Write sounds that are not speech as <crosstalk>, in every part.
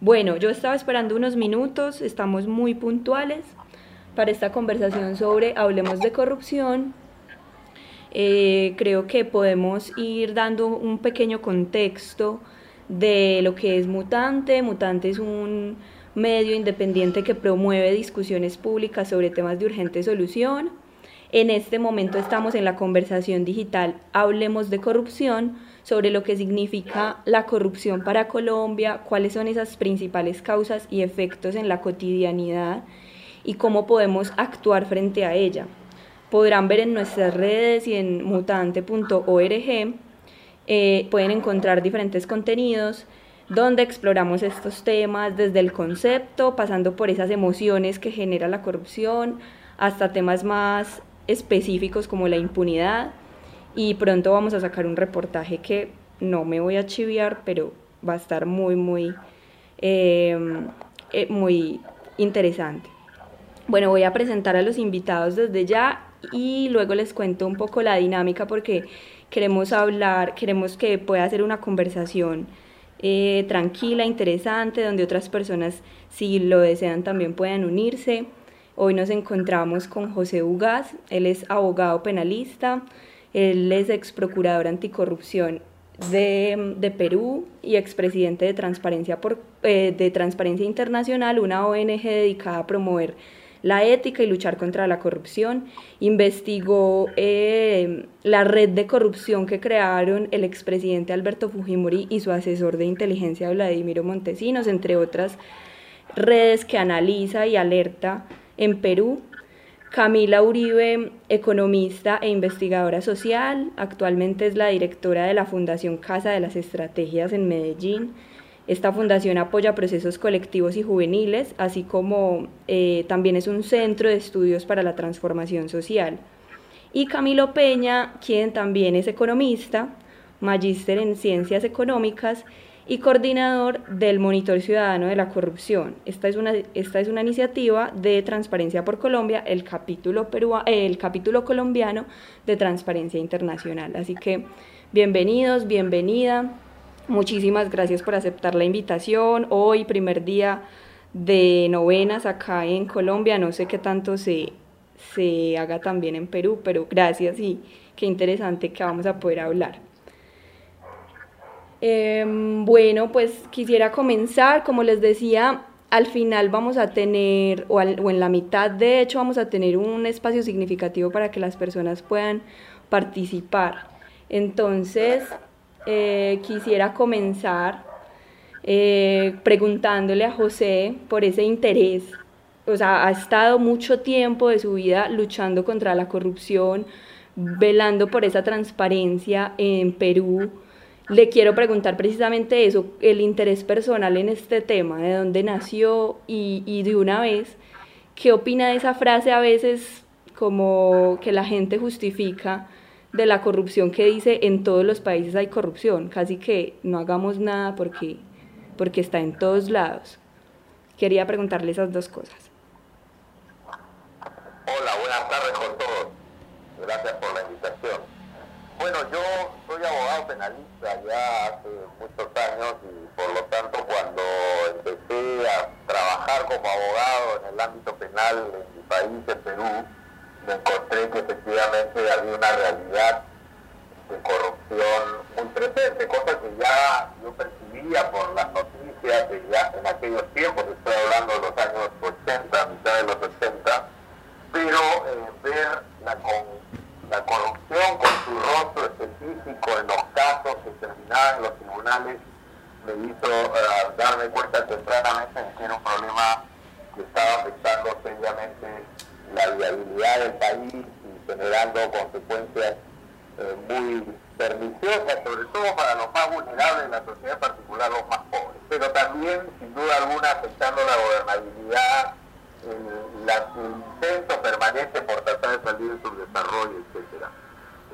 Bueno, yo estaba esperando unos minutos, estamos muy puntuales para esta conversación sobre Hablemos de Corrupción. Eh, creo que podemos ir dando un pequeño contexto de lo que es Mutante. Mutante es un medio independiente que promueve discusiones públicas sobre temas de urgente solución. En este momento estamos en la conversación digital Hablemos de corrupción sobre lo que significa la corrupción para Colombia, cuáles son esas principales causas y efectos en la cotidianidad y cómo podemos actuar frente a ella. Podrán ver en nuestras redes y en mutante.org, eh, pueden encontrar diferentes contenidos donde exploramos estos temas desde el concepto, pasando por esas emociones que genera la corrupción, hasta temas más específicos como la impunidad. Y pronto vamos a sacar un reportaje que no me voy a chiviar, pero va a estar muy, muy, em, eh, muy interesante. Bueno, voy a presentar a los invitados desde ya y luego les cuento un poco la dinámica porque queremos hablar, queremos que pueda ser una conversación eh, tranquila, interesante, donde otras personas, si lo desean, también puedan unirse. Hoy nos encontramos con José Ugaz, él es abogado penalista, él es ex procurador anticorrupción de, Perú y expresidente de Transparencia, eh, de Transparencia Internacional, una ONG dedicada a promover la ética y luchar contra la corrupción. Investigó eh, la red de corrupción que crearon el expresidente Alberto Fujimori y su asesor de inteligencia Vladimiro Montesinos, entre otras redes que analiza y alerta en Perú. Camila Uribe, economista e investigadora social, actualmente es la directora de la Fundación Casa de las Estrategias en Medellín. Esta fundación apoya procesos colectivos y juveniles, así como eh, también es un centro de estudios para la transformación social. Y Camilo Peña, quien también es economista, magíster en ciencias económicas y coordinador del Monitor Ciudadano de la Corrupción. Esta es una, esta es una iniciativa de Transparencia por Colombia, el capítulo, el capítulo colombiano de Transparencia Internacional. Así que bienvenidos, bienvenida. Muchísimas gracias por aceptar la invitación. Hoy, primer día de novenas acá en Colombia. No sé qué tanto se, se haga también en Perú, pero gracias y qué interesante que vamos a poder hablar. Em, bueno, pues quisiera comenzar, como les decía, al final vamos a tener, o, o en la mitad de hecho, vamos a tener un espacio significativo para que las personas puedan participar. Entonces, eh, quisiera comenzar eh, preguntándole a José por ese interés. O sea, ha estado mucho tiempo de su vida luchando contra la corrupción, velando por esa transparencia en Perú. Le quiero preguntar precisamente eso, el interés personal en este tema, de dónde nació y, y de una vez, ¿qué opina de esa frase a veces como que la gente justifica? de la corrupción que dice en todos los países hay corrupción, casi que no hagamos nada porque, porque está en todos lados. Quería preguntarle esas dos cosas. Hola, buenas tardes con todos. Gracias por la invitación. Bueno, yo soy abogado penalista ya hace muchos años y por lo tanto cuando empecé a trabajar como abogado en el ámbito penal en mi país, en Perú, me encontré que efectivamente había una realidad de corrupción muy presente, cosa que ya yo percibía por las noticias de ya en aquellos tiempos, estoy hablando de los años 80, mitad de los 80, pero eh, ver la, la corrupción con su rostro específico en los casos en los tribunales me hizo eh, darme cuenta tempranamente de que era un problema que estaba afectando seriamente la viabilidad del país y generando consecuencias eh, muy perniciosas, sobre todo para los más vulnerables de la sociedad, en particular los más pobres, pero también, sin duda alguna, afectando la gobernabilidad, el, intento permanente por tratar de salir de su desarrollo, etc.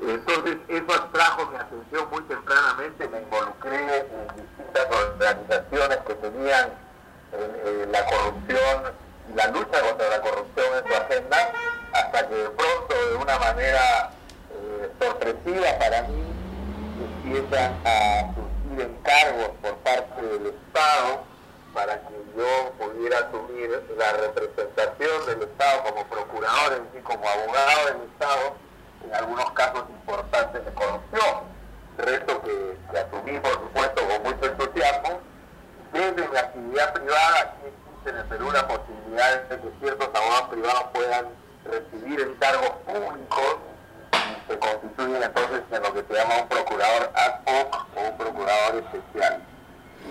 Entonces, eso atrajo mi atención muy tempranamente, me involucré en distintas organizaciones que tenían eh, la corrupción la lucha contra la corrupción en su agenda, hasta que de pronto, de una manera eh, sorpresiva para mí, empiezan a surgir encargos por parte del Estado para yo pudiera asumir la representación del Estado como procurador, en sí, como abogado del Estado, en algunos casos importantes de corrupción. Reto que, que asumí, por supuesto, con mucho entusiasmo. Desde mi actividad privada, aquí existe en el Perú la posibilidad de que ciertos abogados privados puedan recibir encargos públicos y se constituyen entonces en lo que se llama un procurador ad hoc o un procurador especial.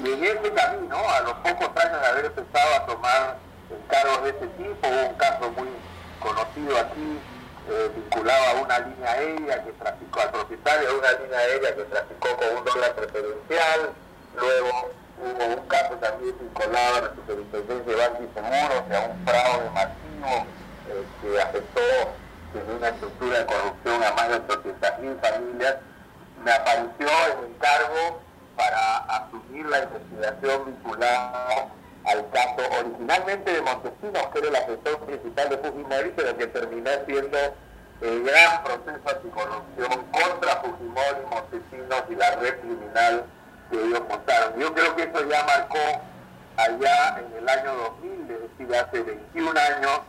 Y en ese camino, a los pocos años de haber empezado a tomar encargos de ese tipo, hubo un caso muy conocido aquí, eh, vinculado a una línea aérea que traficó, al propietario de una línea aérea que traficó con un dólar preferencial, luego hubo un caso también vinculado a la superintendencia de bancos y seguros, a un fraude masivo que afectó desde una estructura de corrupción a más de 800.000 familias, me apareció el encargo para asumir la investigación vinculada al caso originalmente de Montesinos, que era el asesor principal de Fujimori, pero que terminó siendo el gran proceso anticorrupción contra Fujimori, Montesinos y la red criminal que ellos montaron. Yo creo que eso ya marcó allá en el año 2000, es decir, hace 21 años,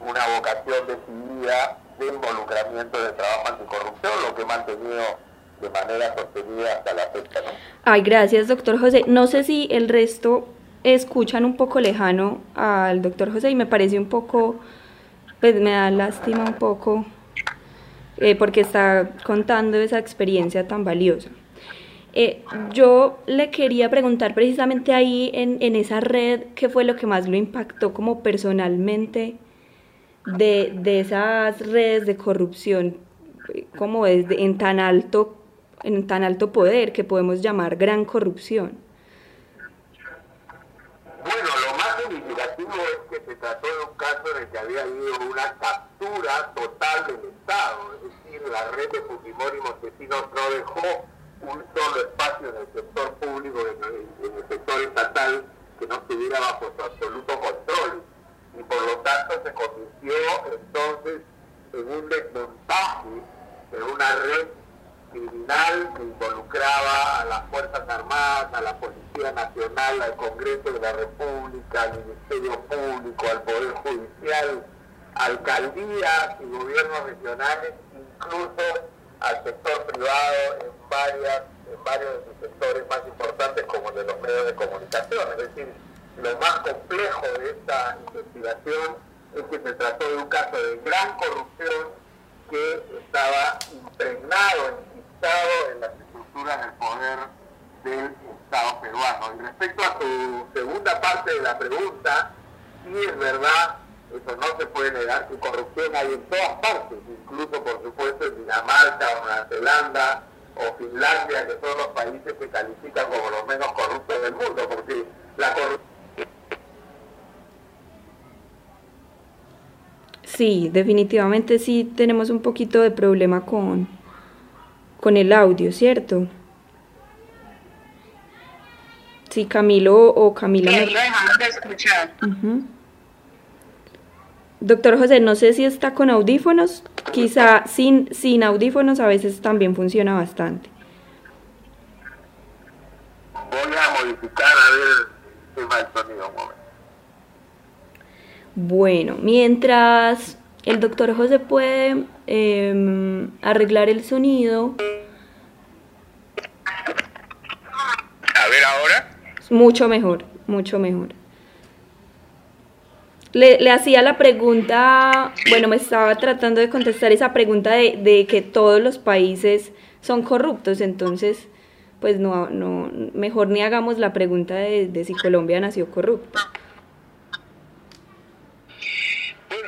una vocación decidida de involucramiento de trabajo anticorrupción, lo que he mantenido de manera sostenida hasta la fecha. Ay, gracias, doctor José. No sé si el resto escuchan un poco lejano al doctor José y me parece un poco, pues me da lástima un poco eh, porque está contando esa experiencia tan valiosa. Eh, yo le quería preguntar precisamente ahí en, en, esa red, ¿qué fue lo que más lo impactó como personalmente de, de esas redes de corrupción, como es en tan alto en tan alto poder que podemos llamar gran corrupción? Bueno, lo más significativo es que se trató de un caso en el que había habido una captura total del Estado, es decir, la red de Fujimori Montesinos no dejó un solo espacio en el sector público, en el, en el sector estatal, que no estuviera bajo su absoluto control. Y por lo tanto se convirtió entonces en un desmontaje de una red criminal que involucraba a las Fuerzas Armadas, a la Policía Nacional, al Congreso de la República, al Ministerio Público, al Poder Judicial, alcaldías y gobiernos regionales, incluso al sector privado en, varias, en varios de sus sectores más importantes como el de los medios de comunicación. Es decir, lo más complejo de esta investigación es que se trató de un caso de gran corrupción que estaba impregnado en en las estructuras del poder del Estado peruano. Y respecto a su segunda parte de la pregunta, sí es verdad, eso no se puede negar, que corrupción hay en todas partes, incluso por supuesto en Dinamarca o Nueva Zelanda o Finlandia, que son los países que califican como los menos corruptos del mundo, porque la corrupción... Sí, definitivamente sí tenemos un poquito de problema con, con el audio, ¿cierto? Sí, Camilo o Camila. Sí, lo dejamos de escuchar. Doctor José, no sé si está con audífonos, quizá sin, sin audífonos a veces también funciona bastante. Voy a modificar a ver si va el sonido un momento. Bueno, mientras el doctor José puede eh, arreglar el sonido. A ver ahora. Mucho mejor, mucho mejor. Le, le, hacía la pregunta, bueno, me estaba tratando de contestar esa pregunta de, de, que todos los países son corruptos, entonces, pues no, no, mejor ni hagamos la pregunta de, de si Colombia nació corrupta.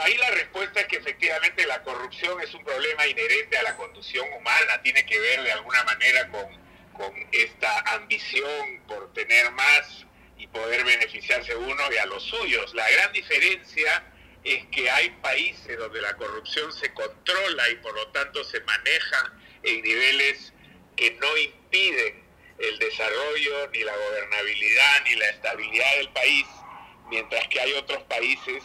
Ahí la respuesta es que efectivamente la corrupción es un problema inherente a la conducción humana, tiene que ver de alguna manera con, con esta ambición por tener más y poder beneficiarse uno y a los suyos. La gran diferencia es que hay países donde la corrupción se controla y por lo tanto se maneja en niveles que no impiden el desarrollo, ni la gobernabilidad, ni la estabilidad del país, mientras que hay otros países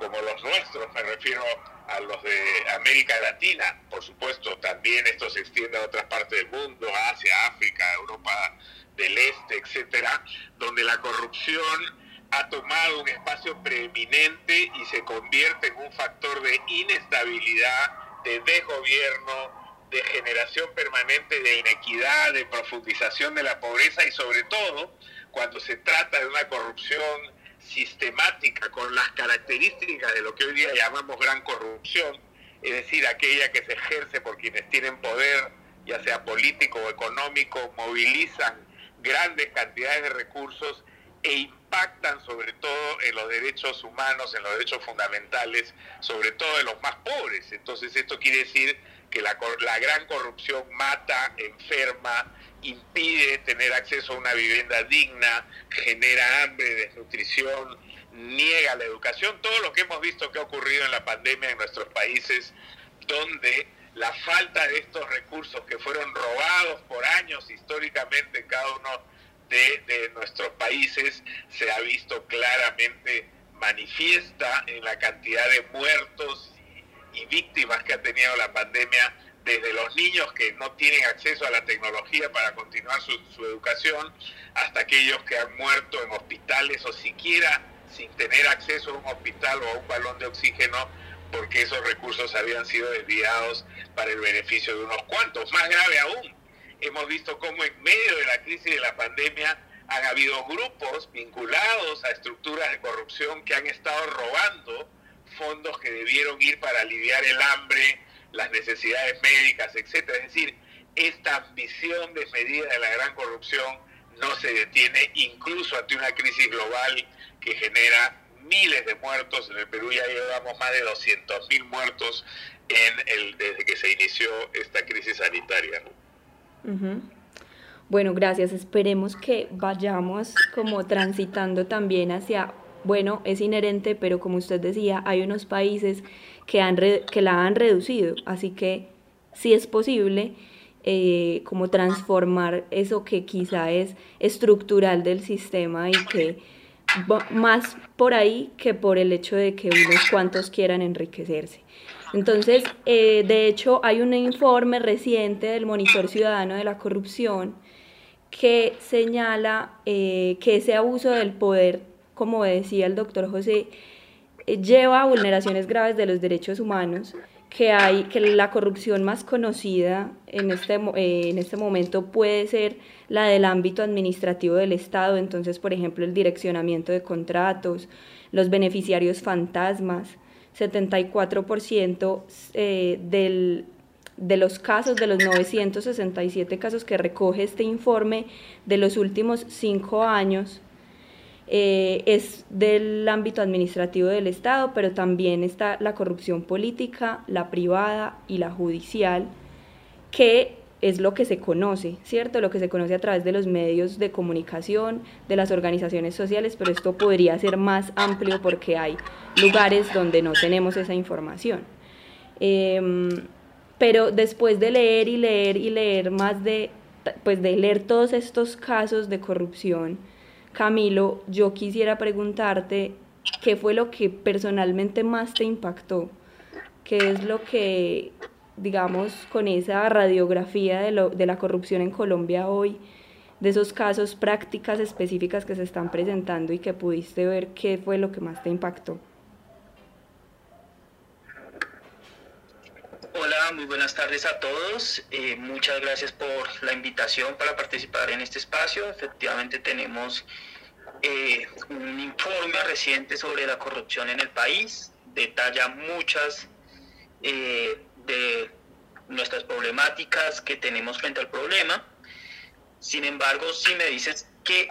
como los nuestros, me refiero a los de América Latina, por supuesto, también esto se extiende a otras partes del mundo, Asia, África, Europa del Este, etcétera, donde la corrupción ha tomado un espacio preeminente y se convierte en un factor de inestabilidad, de desgobierno, de generación permanente de inequidad, de profundización de la pobreza y sobre todo cuando se trata de una corrupción sistemática con las características de lo que hoy día llamamos gran corrupción, es decir, aquella que se ejerce por quienes tienen poder, ya sea político o económico, movilizan grandes cantidades de recursos e impactan sobre todo en los derechos humanos, en los derechos fundamentales, sobre todo de los más pobres. Entonces esto quiere decir que la, la gran corrupción mata, enferma, impide tener acceso a una vivienda digna, genera hambre, desnutrición, niega la educación, todo lo que hemos visto que ha ocurrido en la pandemia en nuestros países, donde la falta de estos recursos que fueron robados por años históricamente en cada uno de, nuestros países se ha visto claramente manifiesta en la cantidad de muertos y víctimas que ha tenido la pandemia desde los niños que no tienen acceso a la tecnología para continuar su, educación, hasta aquellos que han muerto en hospitales o siquiera sin tener acceso a un hospital o a un balón de oxígeno porque esos recursos habían sido desviados para el beneficio de unos cuantos. Más grave aún, hemos visto cómo en medio de la crisis de la pandemia han habido grupos vinculados a estructuras de corrupción que han estado robando fondos que debieron ir para aliviar el hambre, las necesidades médicas, etcétera. Es decir, esta ambición desmedida de la gran corrupción no se detiene incluso ante una crisis global que genera miles de muertos. En el Perú ya llevamos más de 200 mil muertos en el, desde que se inició esta crisis sanitaria. Bueno, gracias. Esperemos que vayamos como transitando también hacia, bueno, es inherente, pero como usted decía, hay unos países que, han que la han reducido. Así que sí es posible eh, como transformar eso que quizá es estructural del sistema y que más por ahí que por el hecho de que unos cuantos quieran enriquecerse. Entonces, eh, de hecho, hay un informe reciente del Monitor Ciudadano de la Corrupción que señala eh, que ese abuso del poder, como decía el doctor José, eh, lleva a vulneraciones graves de los derechos humanos, que hay que la corrupción más conocida en este, eh, en este momento puede ser la del ámbito administrativo del Estado, entonces, por ejemplo, el direccionamiento de contratos, los beneficiarios fantasmas, 74% eh, del, de los casos, de los 967 casos que recoge este informe de los últimos cinco años, eh, es del ámbito administrativo del Estado, pero también está la corrupción política, la privada y la judicial, que es lo que se conoce, ¿cierto? Lo que se conoce a través de los medios de comunicación, de las organizaciones sociales, pero esto podría ser más amplio porque hay lugares donde no tenemos esa información. Em, pero después de leer y leer y leer más de, pues de leer todos estos casos de corrupción, Camilo, yo quisiera preguntarte qué fue lo que personalmente más te impactó, qué es lo que, digamos, con esa radiografía de, lo, de la corrupción en Colombia hoy, de esos casos, prácticas específicas que se están presentando y que pudiste ver, qué fue lo que más te impactó. Hola, muy buenas tardes a todos. Eh, muchas gracias por la invitación para participar en este espacio. Efectivamente tenemos eh, un informe reciente sobre la corrupción en el país. Detalla muchas eh, de nuestras problemáticas que tenemos frente al problema. Sin embargo, si me dices qué,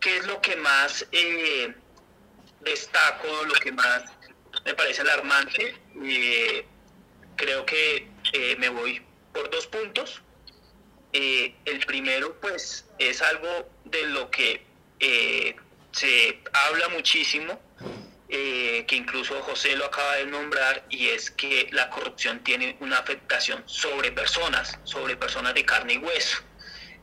qué es lo que más destaco, lo que más me parece alarmante, creo que eh, me voy por dos puntos. Eh, el primero, pues, es algo de lo que eh, se habla muchísimo, que incluso José lo acaba de nombrar, y es que la corrupción tiene una afectación sobre personas, sobre personas de carne y hueso.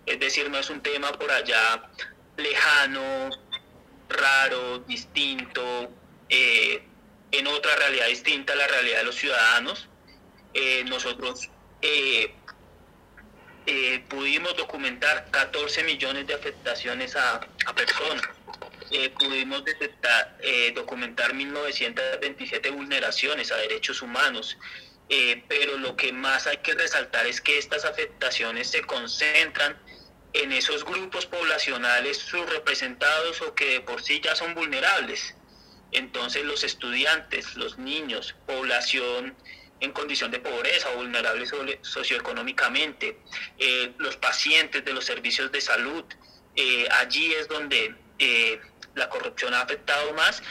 Es decir, no es un tema por allá lejano, raro, distinto, en otra realidad distinta a la realidad de los ciudadanos, eh, nosotros eh, eh, pudimos documentar 14 millones de afectaciones a, personas. pudimos detectar, documentar 1927 vulneraciones a derechos humanos, pero lo que más hay que resaltar es que estas afectaciones se concentran en esos grupos poblacionales subrepresentados o que de por sí ya son vulnerables. Entonces los estudiantes, los niños, población en condición de pobreza o vulnerables socioeconómicamente, los pacientes de los servicios de salud, allí es donde la corrupción ha afectado más,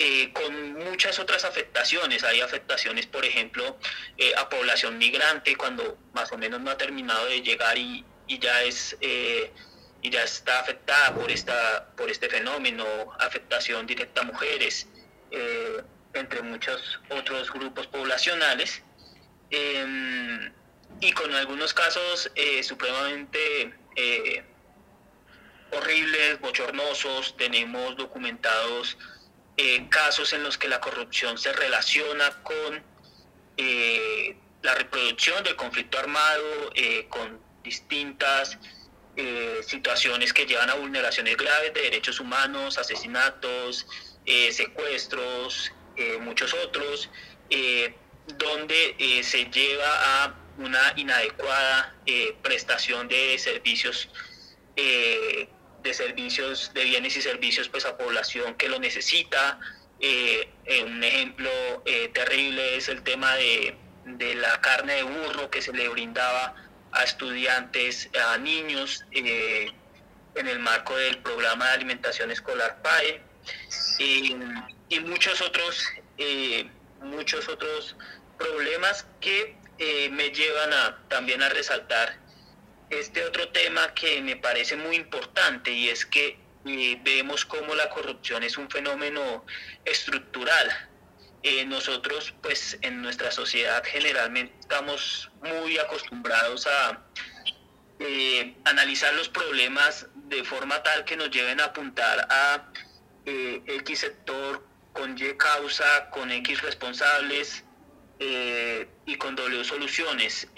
eh, con muchas otras afectaciones. Hay afectaciones, por ejemplo, eh, a población migrante cuando más o menos no ha terminado de llegar y, ya es eh, y ya está afectada por esta por este fenómeno, afectación directa a mujeres, entre muchos otros grupos poblacionales. Em, y con algunos casos supremamente horribles, bochornosos, tenemos documentados eh, casos en los que la corrupción se relaciona con eh, la reproducción del conflicto armado, eh, con distintas situaciones que llevan a vulneraciones graves de derechos humanos, asesinatos, secuestros, muchos otros, donde se lleva a una inadecuada prestación de servicios de servicios, de bienes y servicios pues a población que lo necesita. Eh, un ejemplo eh, terrible es el tema de, la carne de burro que se le brindaba a estudiantes, a niños eh, en el marco del programa de alimentación escolar PAE y muchos otros, muchos otros problemas que me llevan a, también a resaltar este otro tema que me parece muy importante y es que eh, vemos cómo la corrupción es un fenómeno estructural. Eh, nosotros, pues en nuestra sociedad generalmente estamos muy acostumbrados a eh, analizar los problemas de forma tal que nos lleven a apuntar a X sector con Y causa, con X responsables y con W soluciones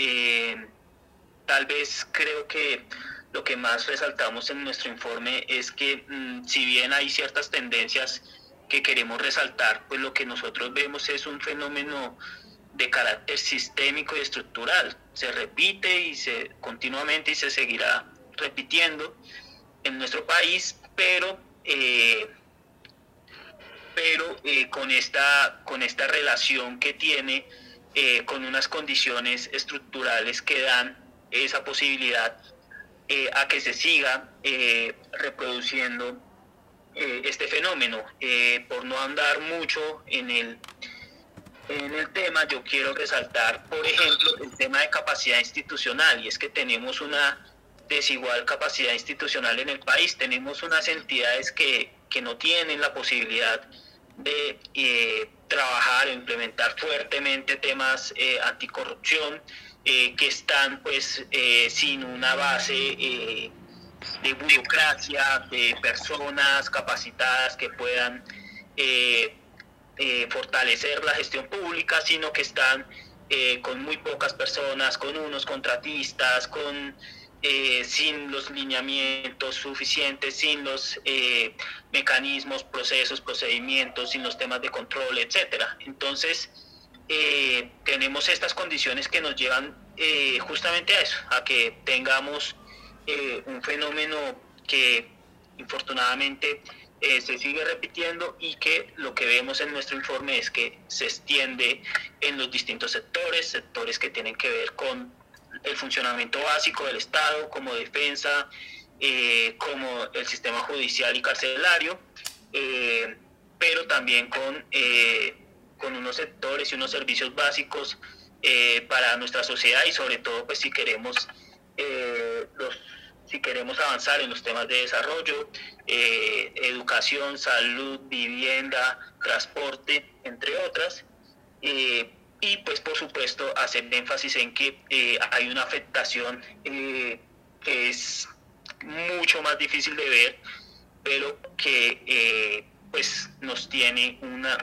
tal vez creo que lo que más resaltamos en nuestro informe es que mm, si bien hay ciertas tendencias que queremos resaltar, pues lo que nosotros vemos es un fenómeno de carácter sistémico y estructural. Se repite y se continuamente y se seguirá repitiendo en nuestro país, pero eh, pero eh, con esta con esta relación que tiene eh, con unas condiciones estructurales que dan esa posibilidad eh, a que se siga reproduciendo este fenómeno. por no andar mucho en el, en el tema, yo quiero resaltar, por ejemplo, el tema de capacidad institucional, y es que tenemos una desigual capacidad institucional en el país. Tenemos unas entidades que, que no tienen la posibilidad de trabajar o implementar fuertemente temas anticorrupción, eh, que están pues eh, sin una base eh, de burocracia, de personas capacitadas que puedan fortalecer la gestión pública, sino que están con muy pocas personas, con unos contratistas, con sin los lineamientos suficientes, sin los mecanismos, procesos, procedimientos, sin los temas de control, etcétera. Entonces, eh, tenemos estas condiciones que nos llevan eh, justamente a eso, a que tengamos eh, un fenómeno que infortunadamente se sigue repitiendo y que lo que vemos en nuestro informe es que se extiende en los distintos sectores, sectores que tienen que ver con el funcionamiento básico del Estado, como defensa, como el sistema judicial y carcelario, pero también con con unos sectores y unos servicios básicos eh, para nuestra sociedad y sobre todo pues si queremos eh, los, si queremos avanzar en los temas de desarrollo, eh, educación, salud, vivienda, transporte, entre otras. Y pues por supuesto hacer énfasis en que hay una afectación que es mucho más difícil de ver, pero que pues nos tiene una,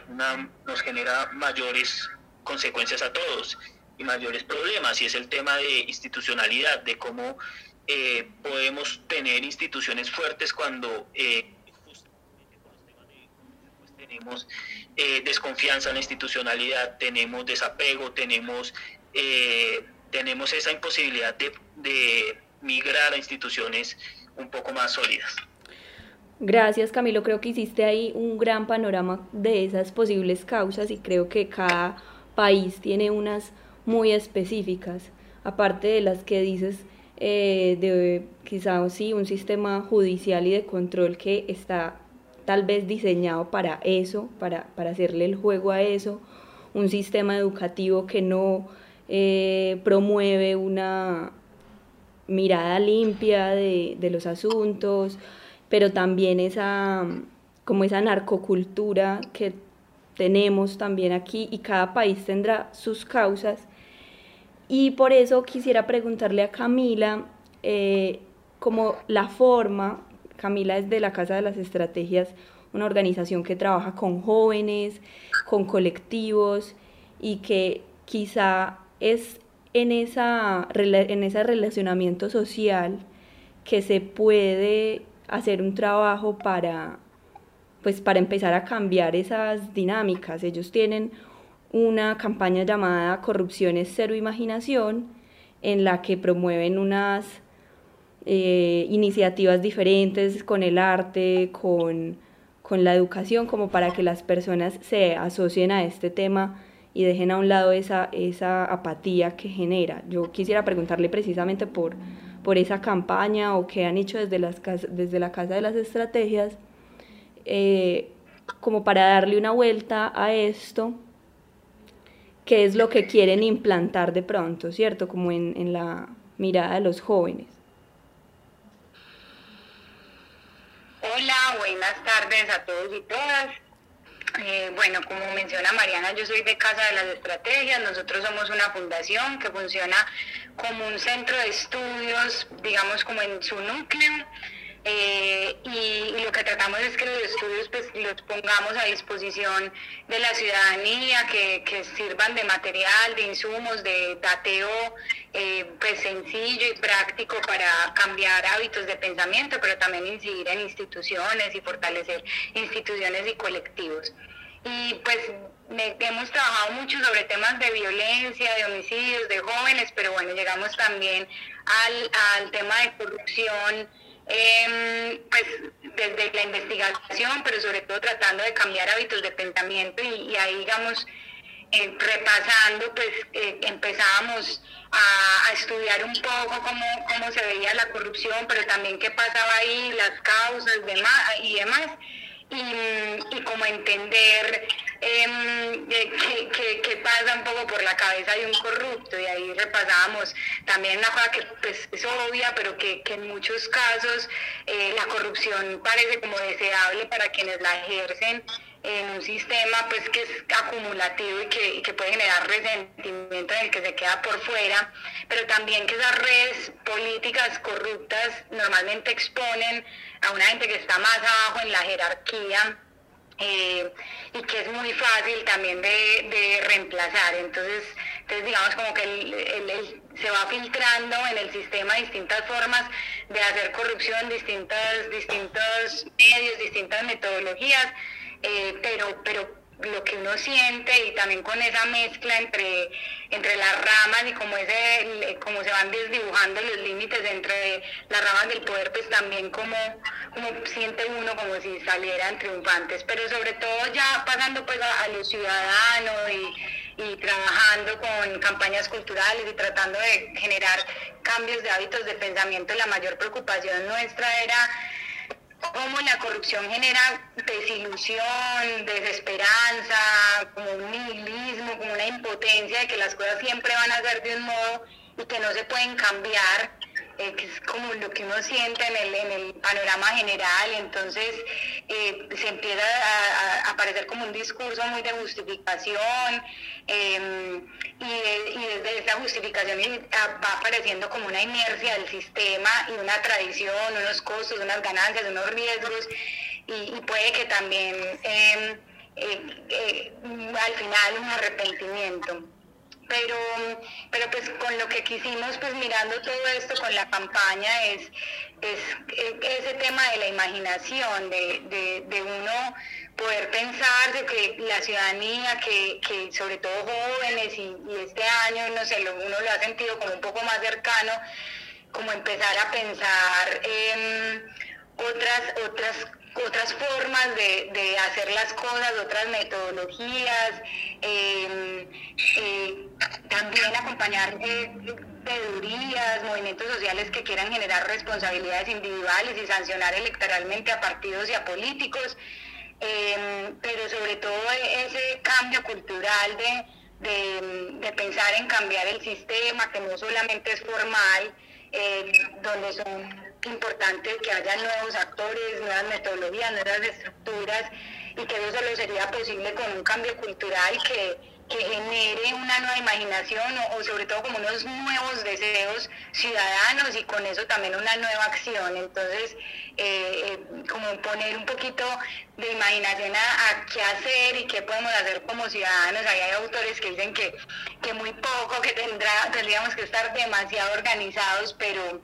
nos genera mayores consecuencias a todos y mayores problemas. Y es el tema de institucionalidad, de cómo eh, podemos tener instituciones fuertes cuando eh, tenemos eh, desconfianza en la institucionalidad, tenemos desapego, tenemos, eh, tenemos esa imposibilidad de, migrar a instituciones un poco más sólidas. Gracias Camilo, creo que hiciste ahí un gran panorama de esas posibles causas y creo que cada país tiene unas muy específicas, aparte de las que dices eh, de quizá sí un sistema judicial y de control que está tal vez diseñado para eso, para, para hacerle el juego a eso, un sistema educativo que no eh, promueve una mirada limpia de, de, los asuntos, pero también esa como esa narcocultura que tenemos también aquí y cada país tendrá sus causas. Y por eso quisiera preguntarle a Camila eh, como la forma, Camila es de la Casa de las Estrategias, una organización que trabaja con jóvenes, con colectivos y que quizá es en, esa, en ese relacionamiento social que se puede hacer un trabajo para, pues, para empezar a cambiar esas dinámicas. Ellos tienen una campaña llamada Corrupción es cero imaginación, en la que promueven unas eh, iniciativas diferentes con el arte, con, con la educación, como para que las personas se asocien a este tema y dejen a un lado esa, esa apatía que genera. Yo quisiera preguntarle precisamente por, por esa campaña o qué han hecho desde, las, desde la Casa de las Estrategias, eh, como para darle una vuelta a esto qué es lo que quieren implantar de pronto, ¿cierto? Como en, en la mirada de los jóvenes. Hola, buenas tardes a todos y todas. Eh, bueno, como menciona Mariana, yo soy de Casa de las Estrategias. Nosotros somos una fundación que funciona como un centro de estudios, digamos como en su núcleo. Eh, y, lo que tratamos es que los estudios pues, los pongamos a disposición de la ciudadanía, que, que sirvan de material, de insumos, de dateo eh, pues, sencillo y práctico para cambiar hábitos de pensamiento, pero también incidir en instituciones y fortalecer instituciones y colectivos. Y pues hemos trabajado mucho sobre temas de violencia, de homicidios, de jóvenes, pero bueno, llegamos también al, al tema de corrupción eh, pues desde la investigación, pero sobre todo tratando de cambiar hábitos de pensamiento y, ahí digamos eh, repasando pues eh, empezábamos a, estudiar un poco cómo, cómo se veía la corrupción, pero también qué pasaba ahí, las causas y demás y, como entender em, qué, pasa un poco por la cabeza de un corrupto y ahí repasábamos también una cosa que pues, es obvia pero que, en muchos casos eh, la corrupción parece como deseable para quienes la ejercen en un sistema pues que es acumulativo y que, que, puede generar resentimiento en el que se queda por fuera, pero también que esas redes políticas corruptas normalmente exponen a una gente que está más abajo en la jerarquía eh, y que es muy fácil también de, reemplazar. Entonces, entonces, digamos como que se va filtrando en el sistema distintas formas de hacer corrupción, distintas, distintos medios, distintas metodologías, eh, pero, pero lo que uno siente y también con esa mezcla entre, entre las ramas y como, ese, como se van desdibujando los límites entre las ramas del poder, pues también como, como siente uno como si salieran triunfantes, pero sobre todo ya pasando pues a, los ciudadanos y trabajando con campañas culturales y tratando de generar cambios de hábitos de pensamiento, la mayor preocupación nuestra era cómo la corrupción genera desilusión, desesperanza, como un nihilismo, como una impotencia de que las cosas siempre van a ser de un modo y que no se pueden cambiar, eh, es como lo que uno siente en el, en el panorama general, entonces eh, se empieza a, aparecer como un discurso muy de justificación em, y, desde esa justificación va apareciendo como una inercia del sistema y una tradición, unos costos, unas ganancias, unos riesgos y, puede que también em, eh, al final un arrepentimiento pero, pero pues con lo que quisimos, pues mirando todo esto con la campaña, es, es, ese tema de la imaginación, de, de, de uno poder pensar que la ciudadanía, que, que sobre todo jóvenes y, este año, no sé, uno lo ha sentido como un poco más cercano, como empezar a pensar en otras, otras otras formas de, hacer las cosas, otras metodologías, em, eh, también acompañar eh, pedurías, movimientos sociales que quieran generar responsabilidades individuales y sancionar electoralmente a partidos y a políticos, em, pero sobre todo ese cambio cultural de, de pensar en cambiar el sistema, que no solamente es formal, eh, donde son importantes que haya nuevos actores, nuevas metodologías, nuevas estructuras y que eso solo sería posible con un cambio cultural que, que genere una nueva imaginación o, sobre todo como unos nuevos deseos ciudadanos y con eso también una nueva acción. Entonces, eh, eh, como poner un poquito de imaginación a, qué hacer y qué podemos hacer como ciudadanos. Ahí hay autores que dicen que, que muy poco, que tendrá, tendríamos que estar demasiado organizados, pero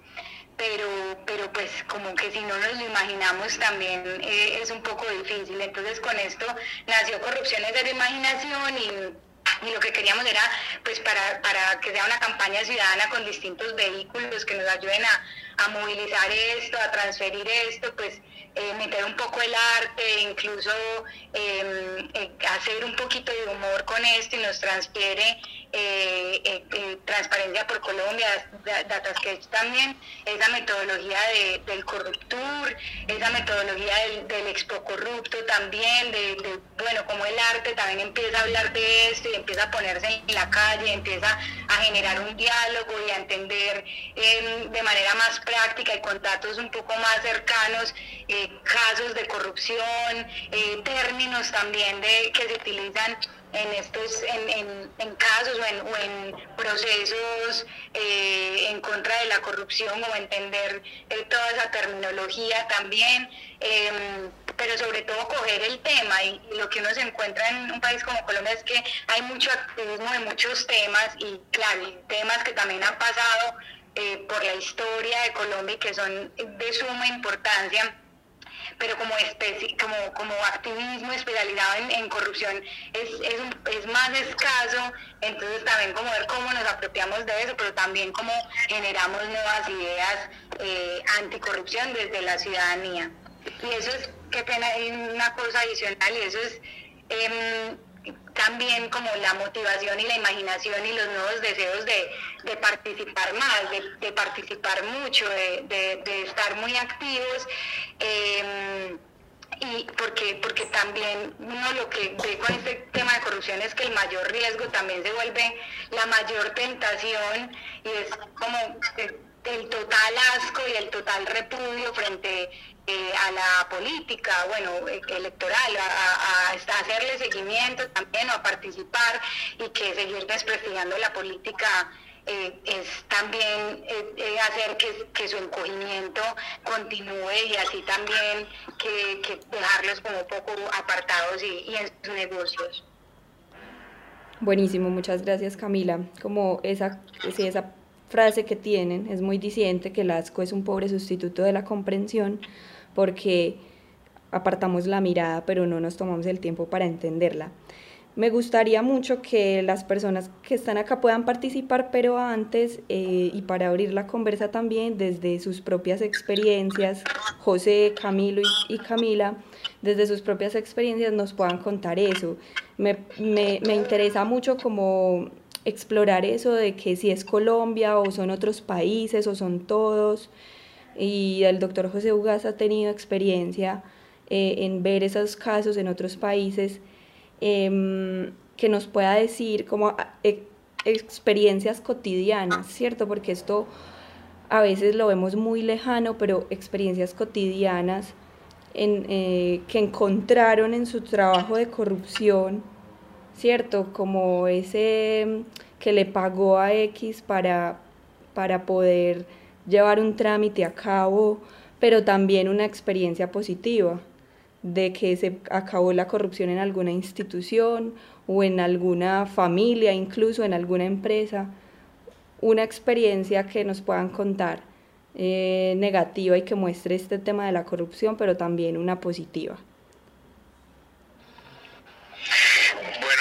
pero, pero pues como que si no nos lo imaginamos también eh, es un poco difícil. Entonces con esto nació Corrupciones de la Imaginación y lo que queríamos era pues para, para que sea una campaña ciudadana con distintos vehículos que nos ayuden a, a movilizar esto, a transferir esto, pues eh, meter un poco el arte, incluso em, eh, hacer un poquito de humor con esto y nos transfiere eh, Transparencia por Colombia, Sketch también, esa metodología del corruptur, esa metodología del, expo corrupto también, de, de, bueno, como el arte también empieza a hablar de esto y empieza a ponerse en la calle, empieza a generar un diálogo y a entender em, de manera más práctica y con datos un poco más cercanos eh, casos de corrupción, eh, términos también de que se utilizan en estos en, en, casos o en, procesos eh, en contra de la corrupción o entender toda esa terminología también em, pero sobre todo coger el tema y, lo que uno se encuentra en un país como Colombia es que hay mucho activismo de muchos temas y claro, temas que también han pasado eh, por la historia de Colombia y que son de suma importancia pero como, como, como activismo especializado en, corrupción es, es, es, más escaso, entonces también como ver cómo nos apropiamos de eso, pero también cómo generamos nuevas ideas eh, anticorrupción desde la ciudadanía. Y eso es, qué pena, una cosa adicional y eso es... Em, también como la motivación y la imaginación y los nuevos deseos de, participar más, de, participar mucho, de, estar muy activos. Em, y porque, porque también uno lo que ve con este tema de corrupción es que el mayor riesgo también se vuelve la mayor tentación y es como el total asco y el total repudio frente eh, a la política, bueno, eh, electoral, a, hacerle seguimiento también o a participar y que seguir desprestigiando la política eh, es también hacer que, su encogimiento continúe y así también que, dejarlos como un poco apartados y, en sus negocios. Buenísimo, muchas gracias Camila. Como esa, esa frase que tienen es muy diciente que el asco es un pobre sustituto de la comprensión porque apartamos la mirada pero no nos tomamos el tiempo para entenderla. Me gustaría mucho que las personas que están acá puedan participar, pero antes, eh, y para abrir la conversa también desde sus propias experiencias, José, Camilo y, Camila, desde sus propias experiencias nos puedan contar eso. Me, me, me interesa mucho como explorar eso de que si es Colombia o son otros países o son todos y el doctor José Ugas ha tenido experiencia eh, en ver esos casos en otros países, em, que nos pueda decir como ah, e, experiencias cotidianas, ¿cierto? Porque esto a veces lo vemos muy lejano, pero experiencias cotidianas en, eh, que encontraron en su trabajo de corrupción, ¿cierto? Como ese que le pagó a X para, para poder llevar un trámite a cabo, pero también una experiencia positiva de que se acabó la corrupción en alguna institución o en alguna familia, incluso en alguna empresa, una experiencia que nos puedan contar eh, negativa y que muestre este tema de la corrupción, pero también una positiva.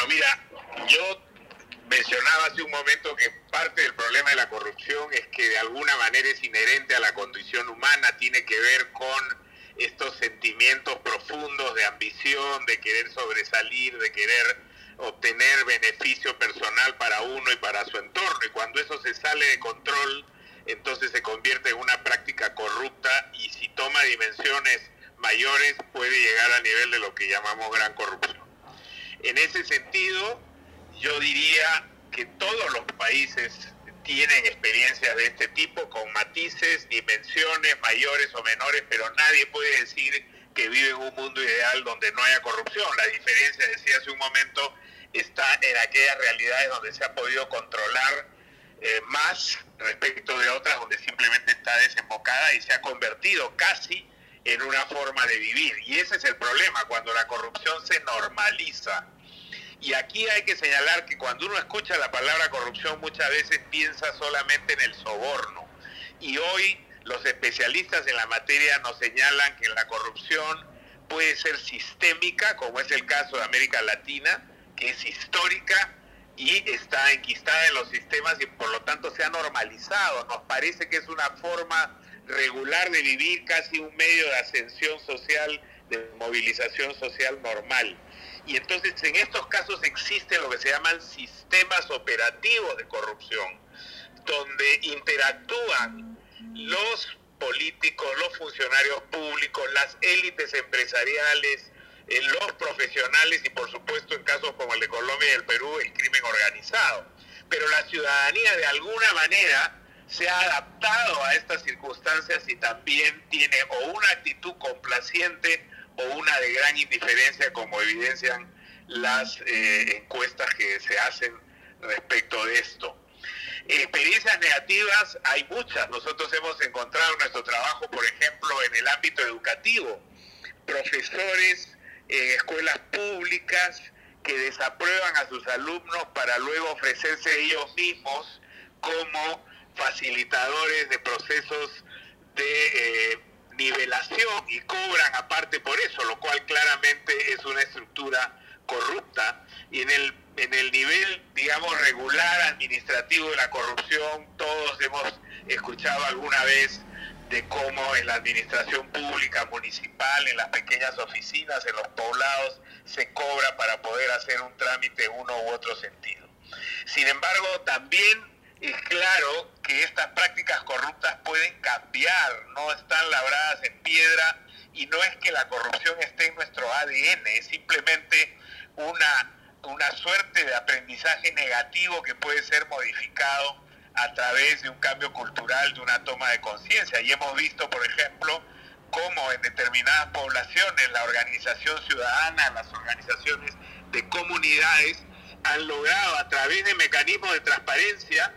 mira, yo mencionaba hace un momento que parte del problema de la corrupción es que de alguna manera es inherente a la condición humana, tiene que ver con estos sentimientos profundos de ambición, de querer sobresalir, de querer obtener beneficio personal para uno y para su entorno. Y cuando eso se sale de control, entonces se convierte en una práctica corrupta y si toma dimensiones mayores puede llegar al nivel de lo que llamamos gran corrupción. En ese sentido, yo diría que todos los países tienen experiencias de este tipo con matices, dimensiones mayores o menores, pero nadie puede decir que vive en un mundo ideal donde no haya corrupción. La diferencia, decía hace un momento, está en aquellas realidades donde se ha podido controlar eh, más respecto de otras donde simplemente está desembocada y se ha convertido casi en una forma de vivir. Y ese es el problema, cuando la corrupción se normaliza. Y aquí hay que señalar que cuando uno escucha la palabra corrupción muchas veces piensa solamente en el soborno. Y hoy los especialistas en la materia nos señalan que la corrupción puede ser sistémica, como es el caso de América Latina, que es histórica y está enquistada en los sistemas y por lo tanto se ha normalizado. Nos parece que es una forma regular de vivir, casi un medio de ascensión social, de movilización social normal. Y entonces en estos casos existen lo que se llaman sistemas operativos de corrupción, donde interactúan los políticos, los funcionarios públicos, las élites empresariales, eh, los profesionales y por supuesto en casos como el de Colombia y el Perú el crimen organizado. Pero la ciudadanía de alguna manera se ha adaptado a estas circunstancias y también tiene o una actitud complaciente o una de gran indiferencia como evidencian las eh, encuestas que se hacen respecto de esto. Experiencias negativas hay muchas. Nosotros hemos encontrado en nuestro trabajo, por ejemplo, en el ámbito educativo, profesores en escuelas públicas que desaprueban a sus alumnos para luego ofrecerse ellos mismos como facilitadores de procesos de eh, nivelación y cobran aparte por eso, lo cual claramente es una estructura corrupta. Y en el, en el nivel, digamos, regular administrativo de la corrupción, todos hemos escuchado alguna vez de cómo en la administración pública, municipal, en las pequeñas oficinas, en los poblados, se cobra para poder hacer un trámite en uno u otro sentido. Sin embargo, también es claro que estas prácticas corruptas pueden cambiar, no están labradas en piedra y no es que la corrupción esté en nuestro ADN, es simplemente una, una suerte de aprendizaje negativo que puede ser modificado a través de un cambio cultural, de una toma de conciencia. Y hemos visto, por ejemplo, cómo en determinadas poblaciones la organización ciudadana, las organizaciones de comunidades han logrado a través de mecanismos de transparencia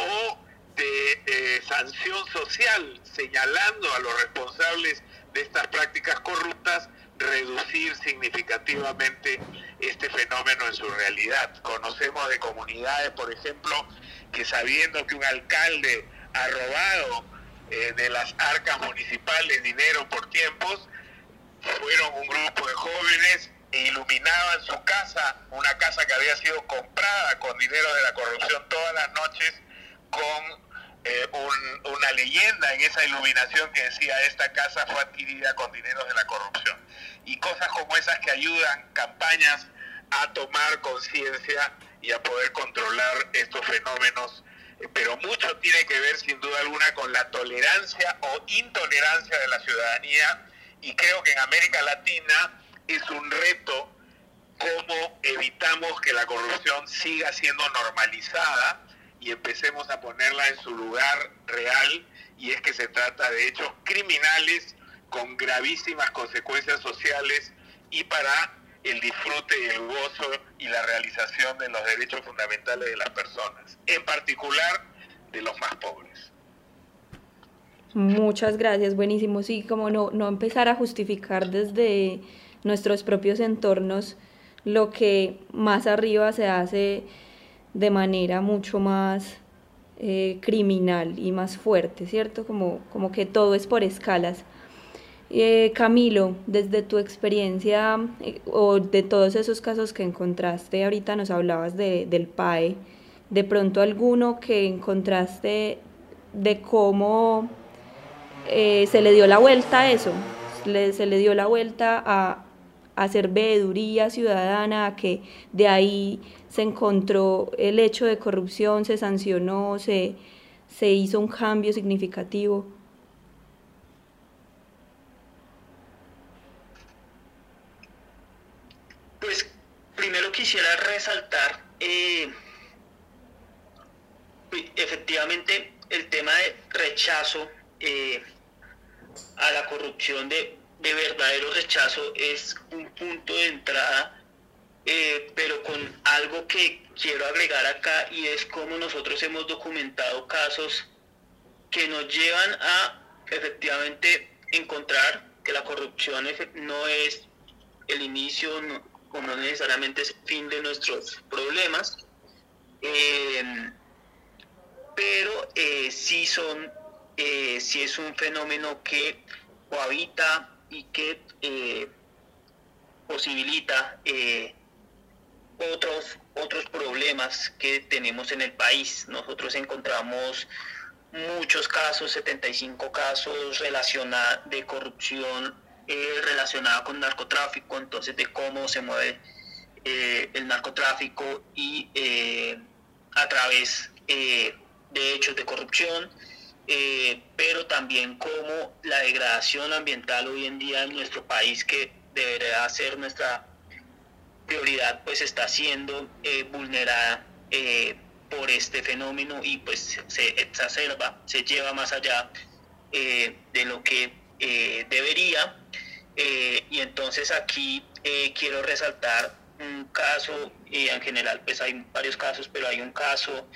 o de sanción social, señalando a los responsables de estas prácticas corruptas, reducir significativamente este fenómeno en su realidad. Conocemos de comunidades, por ejemplo, que sabiendo que un alcalde ha robado eh, de las arcas municipales dinero por tiempos, fueron un grupo de jóvenes e iluminaban su casa, una casa que había sido comprada con dinero de la corrupción todas las noches, con eh, una leyenda en esa iluminación que decía esta casa fue adquirida con dinero de la corrupción. Y cosas como esas que ayudan campañas a tomar conciencia y a poder controlar estos fenómenos, eh, pero mucho tiene que ver sin duda alguna con la tolerancia o intolerancia de la ciudadanía y creo que en América Latina es un reto cómo evitamos que la corrupción siga siendo normalizada y empecemos a ponerla en su lugar real y es que se trata de hechos criminales con gravísimas consecuencias sociales y para el disfrute y el gozo y la realización de los derechos fundamentales de las personas, en particular de los más pobres. Muchas gracias, buenísimo. Sí, como no, no empezar a justificar desde nuestros propios entornos lo que más arriba se hace de manera mucho más eh, criminal y más fuerte, ¿cierto? Como, como que todo es por escalas. Eh, Camilo, desde tu experiencia eh, o de todos esos casos que encontraste, ahorita nos hablabas de, del PAE, de pronto alguno que encontraste de cómo se le dio la vuelta a eso, se le dio la vuelta a, hacer veeduría ciudadana, que de ahí se encontró el hecho de corrupción, se sancionó, se, se hizo un cambio significativo. Pues primero quisiera resaltar eh, efectivamente el tema de rechazo eh, a la corrupción de, de, verdadero rechazo es un punto de entrada, eh, pero con algo que quiero agregar acá y es cómo nosotros hemos documentado casos que nos llevan a efectivamente encontrar que la corrupción no es el inicio o no necesariamente es el fin de nuestros problemas. Eh, pero eh, sí son, eh, es un fenómeno que cohabita y que eh, posibilita eh, otros, otros problemas que tenemos en el país. Nosotros encontramos muchos casos, 75 casos relacionados de corrupción relacionada con narcotráfico, entonces de cómo se mueve el narcotráfico y a través de hechos de corrupción, eh, pero también como la degradación ambiental hoy en día en nuestro país, que debería ser nuestra prioridad, pues está siendo eh, vulnerada eh, por este fenómeno y pues se exacerba, se lleva más allá de lo que debería. y entonces aquí quiero resaltar un caso, en general pues hay varios casos, pero hay un caso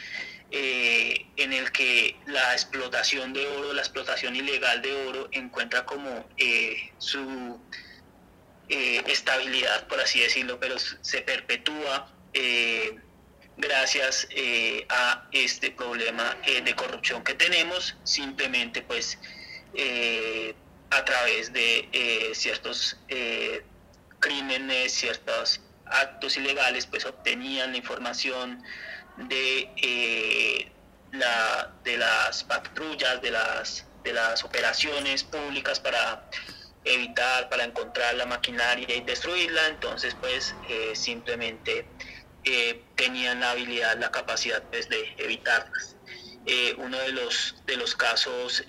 eh, en el que la explotación de oro, la explotación ilegal de oro encuentra como eh, su eh, estabilidad, por así decirlo, pero se perpetúa gracias a este problema de corrupción que tenemos, simplemente pues a través de ciertos crímenes, ciertos actos ilegales, pues obtenían la información de, eh, de las patrullas, de las, de las operaciones públicas para evitar, para encontrar la maquinaria y destruirla, entonces pues eh, simplemente eh, tenían la habilidad, la capacidad pues, de evitarlas. uno de los, de los casos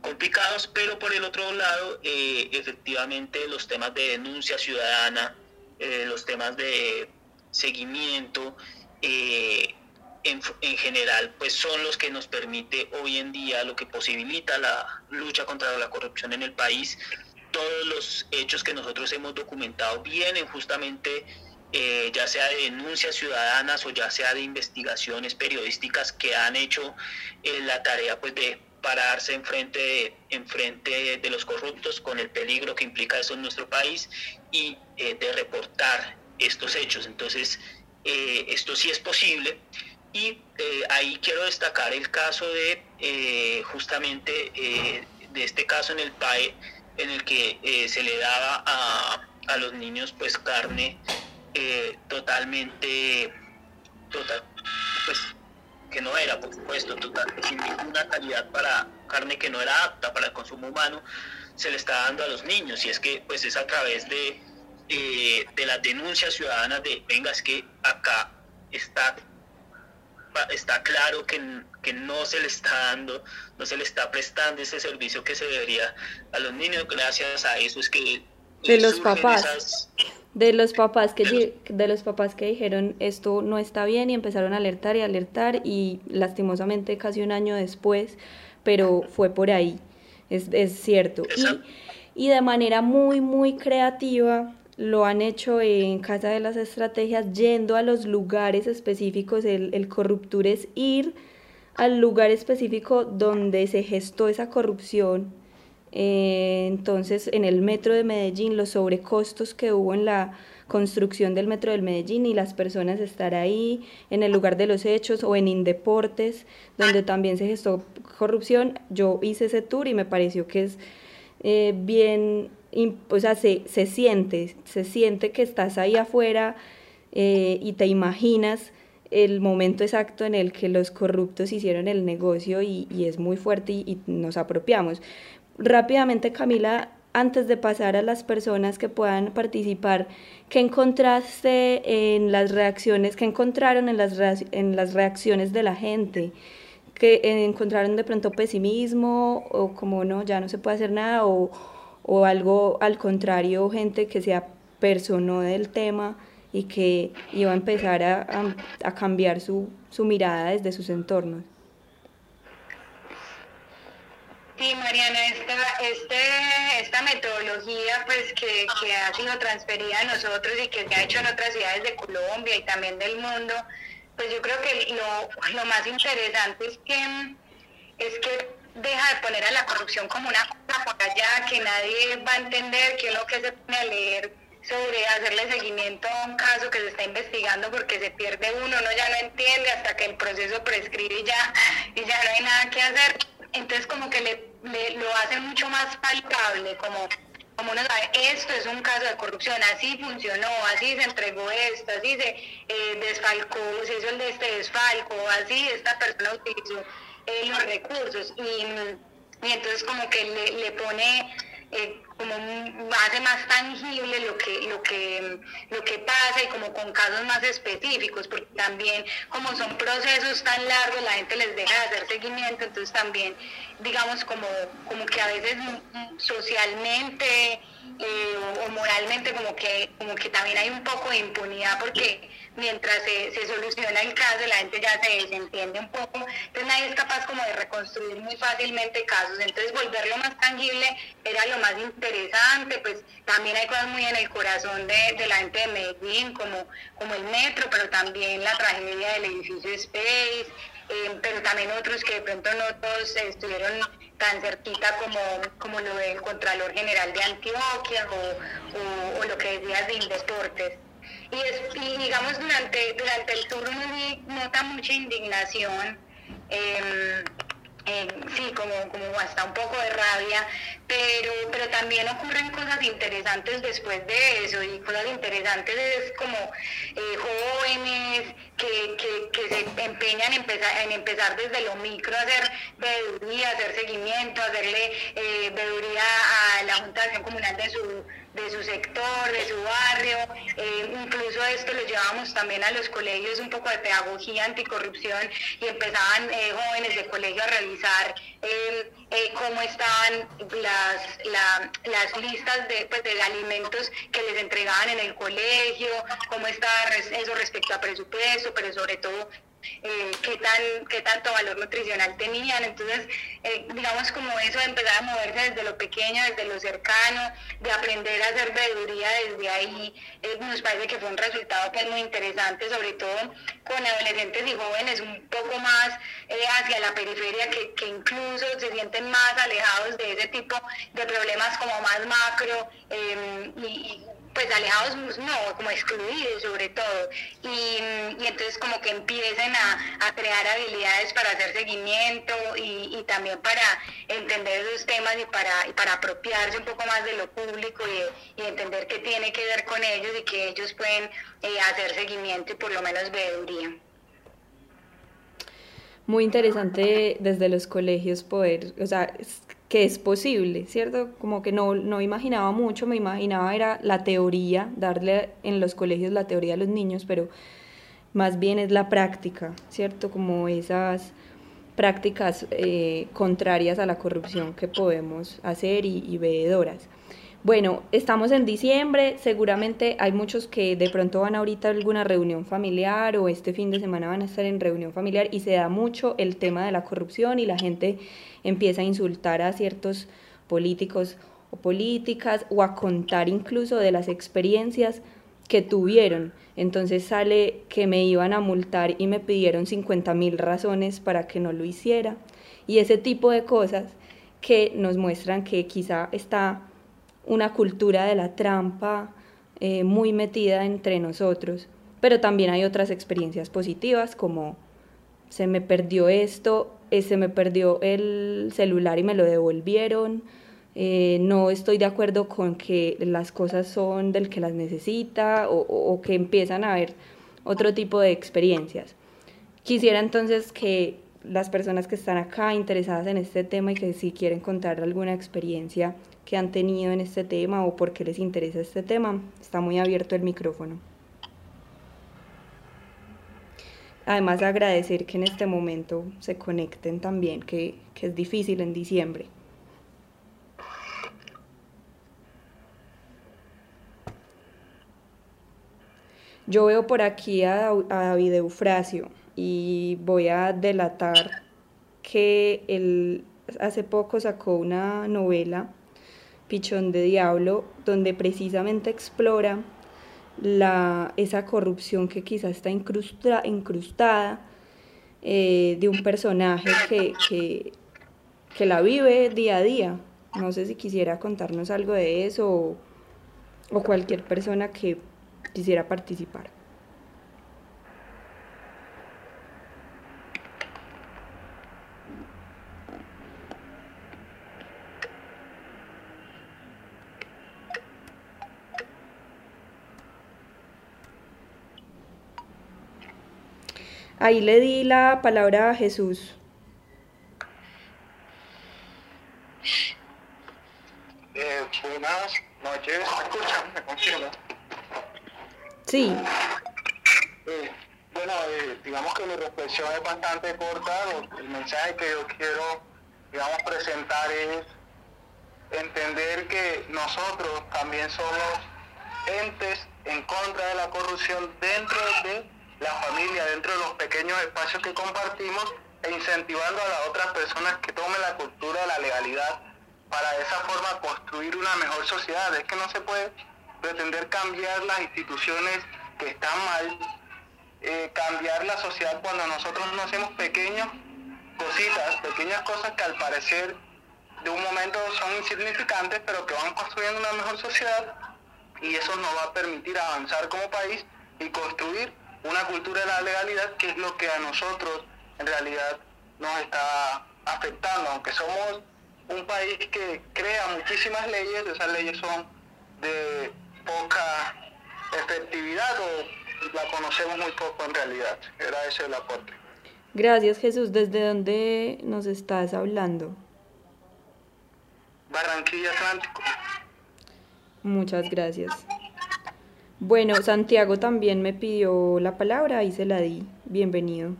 complicados, pero por el otro lado, efectivamente los temas de denuncia ciudadana, los temas de seguimiento, eh, en, general pues son los que nos permite hoy en día, lo que posibilita la lucha contra la corrupción en el país. Todos los hechos que nosotros hemos documentado vienen justamente eh, ya sea de denuncias ciudadanas o ya sea de investigaciones periodísticas que han hecho eh, la tarea pues de pararse enfrente de, enfrente de los corruptos con el peligro que implica eso en nuestro país y de reportar estos hechos. Entonces, eh, esto sí es posible. Y eh, ahí quiero destacar el caso de eh, justamente de este caso en el PAE, en el que se le daba a, a, los niños pues carne totalmente, total, pues que no era, por supuesto, total, sin ninguna calidad para carne que no era apta para el consumo humano, se le está dando a los niños. Y es que pues es a través de eh, de las denuncias ciudadanas de, venga, es que acá está, está claro que, que no se le está dando, no se le está prestando ese servicio que se debería a los niños, gracias a eso es que... De los papás. De los papás que de los papás que dijeron esto no está bien y empezaron a alertar y alertar y lastimosamente casi un año después, pero fue por ahí, es, es cierto. Y, y de manera muy, muy creativa, lo han hecho en Casa de las Estrategias yendo a los lugares específicos, el, el es ir al lugar específico donde se gestó esa corrupción. Eh, entonces, en el metro de Medellín, los sobrecostos que hubo en la construcción del metro del Medellín y las personas estar ahí en el lugar de los hechos o en Indeportes, donde también se gestó corrupción. Yo hice ese tour y me pareció que es eh, bien, o se, se, siente, se siente que estás ahí afuera eh, y te imaginas el momento exacto en el que los corruptos hicieron el negocio y, es muy fuerte y, y, nos apropiamos. Rápidamente, Camila, antes de pasar a las personas que puedan participar, ¿qué encontraste en las reacciones, qué encontraron en las, en las reacciones de la gente? ¿Que encontraron de pronto pesimismo o como no, ya no se puede hacer nada o algo al contrario, gente que se apersonó del tema y que iba a empezar a, a, cambiar su, su mirada desde sus entornos? Sí, Mariana, esta, este, esta metodología pues que, que, ha sido transferida a nosotros y que se ha hecho en otras ciudades de Colombia y también del mundo, pues yo creo que lo, lo más interesante es que, es que deja de poner a la corrupción como una cosa por allá que nadie va a entender, que lo que se pone a leer sobre hacerle seguimiento a un caso que se está investigando porque se pierde uno, uno ya no entiende hasta que el proceso prescribe y ya, y ya no hay nada que hacer. Entonces como que le, lo hace mucho más palpable, como, como uno sabe, esto es un caso de corrupción, así funcionó, así se entregó esto, así se eh, desfalcó, se hizo el de este desfalco, así esta persona utilizó eh, los recursos. Y, y, entonces como que le, le pone eh, como hace más tangible lo que, lo que, lo que pasa y como con casos más específicos, porque también como son procesos tan largos, la gente les deja de hacer seguimiento, entonces también, digamos, como, como que a veces socialmente eh, o, moralmente como que, como que también hay un poco de impunidad porque mientras se, se, soluciona el caso la gente ya se desentiende un poco, entonces nadie es capaz como de reconstruir muy fácilmente casos, entonces volverlo más tangible era lo más interesante, pues también hay cosas muy en el corazón de, la gente de Medellín como, como el metro, pero también la tragedia del edificio Space, eh, pero también otros que de pronto no todos estuvieron tan cerquita como, como lo del Contralor General de Antioquia o, lo que decías de Indeportes. Y, y digamos, durante, durante el tour uno nota mucha indignación. Eh, sí, como, como hasta un poco de rabia, pero, pero también ocurren cosas interesantes después de eso, y cosas interesantes es como eh, jóvenes que, que, que, se empeñan en empezar, en empezar desde lo micro a hacer veeduría, hacer seguimiento, hacerle eh, a la Junta de Acción Comunal de su de su sector, de su barrio. Eh, incluso esto lo llevamos también a los colegios, un poco de pedagogía anticorrupción y empezaban eh, jóvenes de colegio a revisar eh, cómo estaban las, las listas de, pues, de alimentos que les entregaban en el colegio, cómo estaba eso respecto a presupuesto, pero sobre todo eh, qué, tan, qué tanto valor nutricional tenían. Entonces, eh, digamos como eso de empezar a moverse desde lo pequeño, desde lo cercano, de aprender a hacer veeduría desde ahí, eh, nos parece que fue un resultado que es muy interesante, sobre todo con adolescentes y jóvenes un poco más hacia la periferia, que, que, incluso se sienten más alejados de ese tipo de problemas como más macro y pues alejados no, como excluidos sobre todo. Y, entonces como que empiecen a, crear habilidades para hacer seguimiento y, también para entender esos temas y para, para apropiarse un poco más de lo público y, entender qué tiene que ver con ellos y que ellos pueden eh, hacer seguimiento y por lo menos veeduría. Muy interesante desde los colegios poder, o sea, que es posible, ¿cierto? Como que no, no imaginaba mucho, me imaginaba era la teoría, darle en los colegios la teoría a los niños, pero más bien es la práctica, ¿cierto? Como esas prácticas eh, contrarias a la corrupción que podemos hacer y, y veedoras. Bueno, estamos en diciembre, seguramente hay muchos que de pronto van ahorita a alguna reunión familiar o este fin de semana van a estar en reunión familiar y se da mucho el tema de la corrupción y la gente empieza a insultar a ciertos políticos o políticas o a contar incluso de las experiencias que tuvieron. Entonces sale que me iban a multar y me pidieron 50 mil razones para que no lo hiciera. Y ese tipo de cosas que nos muestran que quizá está una cultura de la trampa eh, muy metida entre nosotros. Pero también hay otras experiencias positivas como se me perdió esto, eh, se me perdió el celular y me lo devolvieron, eh, no estoy de acuerdo con que las cosas son del que las necesita o, o que empiezan a haber otro tipo de experiencias. Quisiera entonces que las personas que están acá interesadas en este tema y que si quieren contar alguna experiencia que han tenido en este tema o por qué les interesa este tema, está muy abierto el micrófono. Además agradecer que en este momento se conecten también, que, que es difícil en diciembre. Yo veo por aquí a, a David Eufrasio y voy a delatar que él hace poco sacó una novela, Pichón de Diablo, donde precisamente explora la, esa corrupción que quizás está incrustada eh, de un personaje que, que, que, la vive día a día. No sé si quisiera contarnos algo de eso o cualquier persona que quisiera participar. Ahí le di la palabra a Jesús. Eh, buenas noches, ¿me escuchan? ¿Me confirmo? Sí. Eh, bueno, eh, digamos que mi reflexión es bastante corta. El mensaje que yo quiero, digamos, presentar es entender que nosotros también somos entes en contra de la corrupción dentro de la familia dentro de los pequeños espacios que compartimos e incentivando a las otras personas que tomen la cultura de la legalidad para de esa forma construir una mejor sociedad. Es que no se puede pretender cambiar las instituciones que están mal, eh, cambiar la sociedad cuando nosotros no hacemos pequeñas cositas, pequeñas cosas que al parecer de un momento son insignificantes, pero que van construyendo una mejor sociedad y eso nos va a permitir avanzar como país y construir una cultura de la legalidad que es lo que a nosotros en realidad nos está afectando, aunque somos un país que crea muchísimas leyes, esas leyes son de poca efectividad o la conocemos muy poco en realidad. Era ese el aporte. Gracias Jesús. ¿Desde dónde nos estás hablando? Barranquilla Atlántico. Muchas gracias. Bueno, Santiago también me pidió la palabra y se la di. Bienvenido.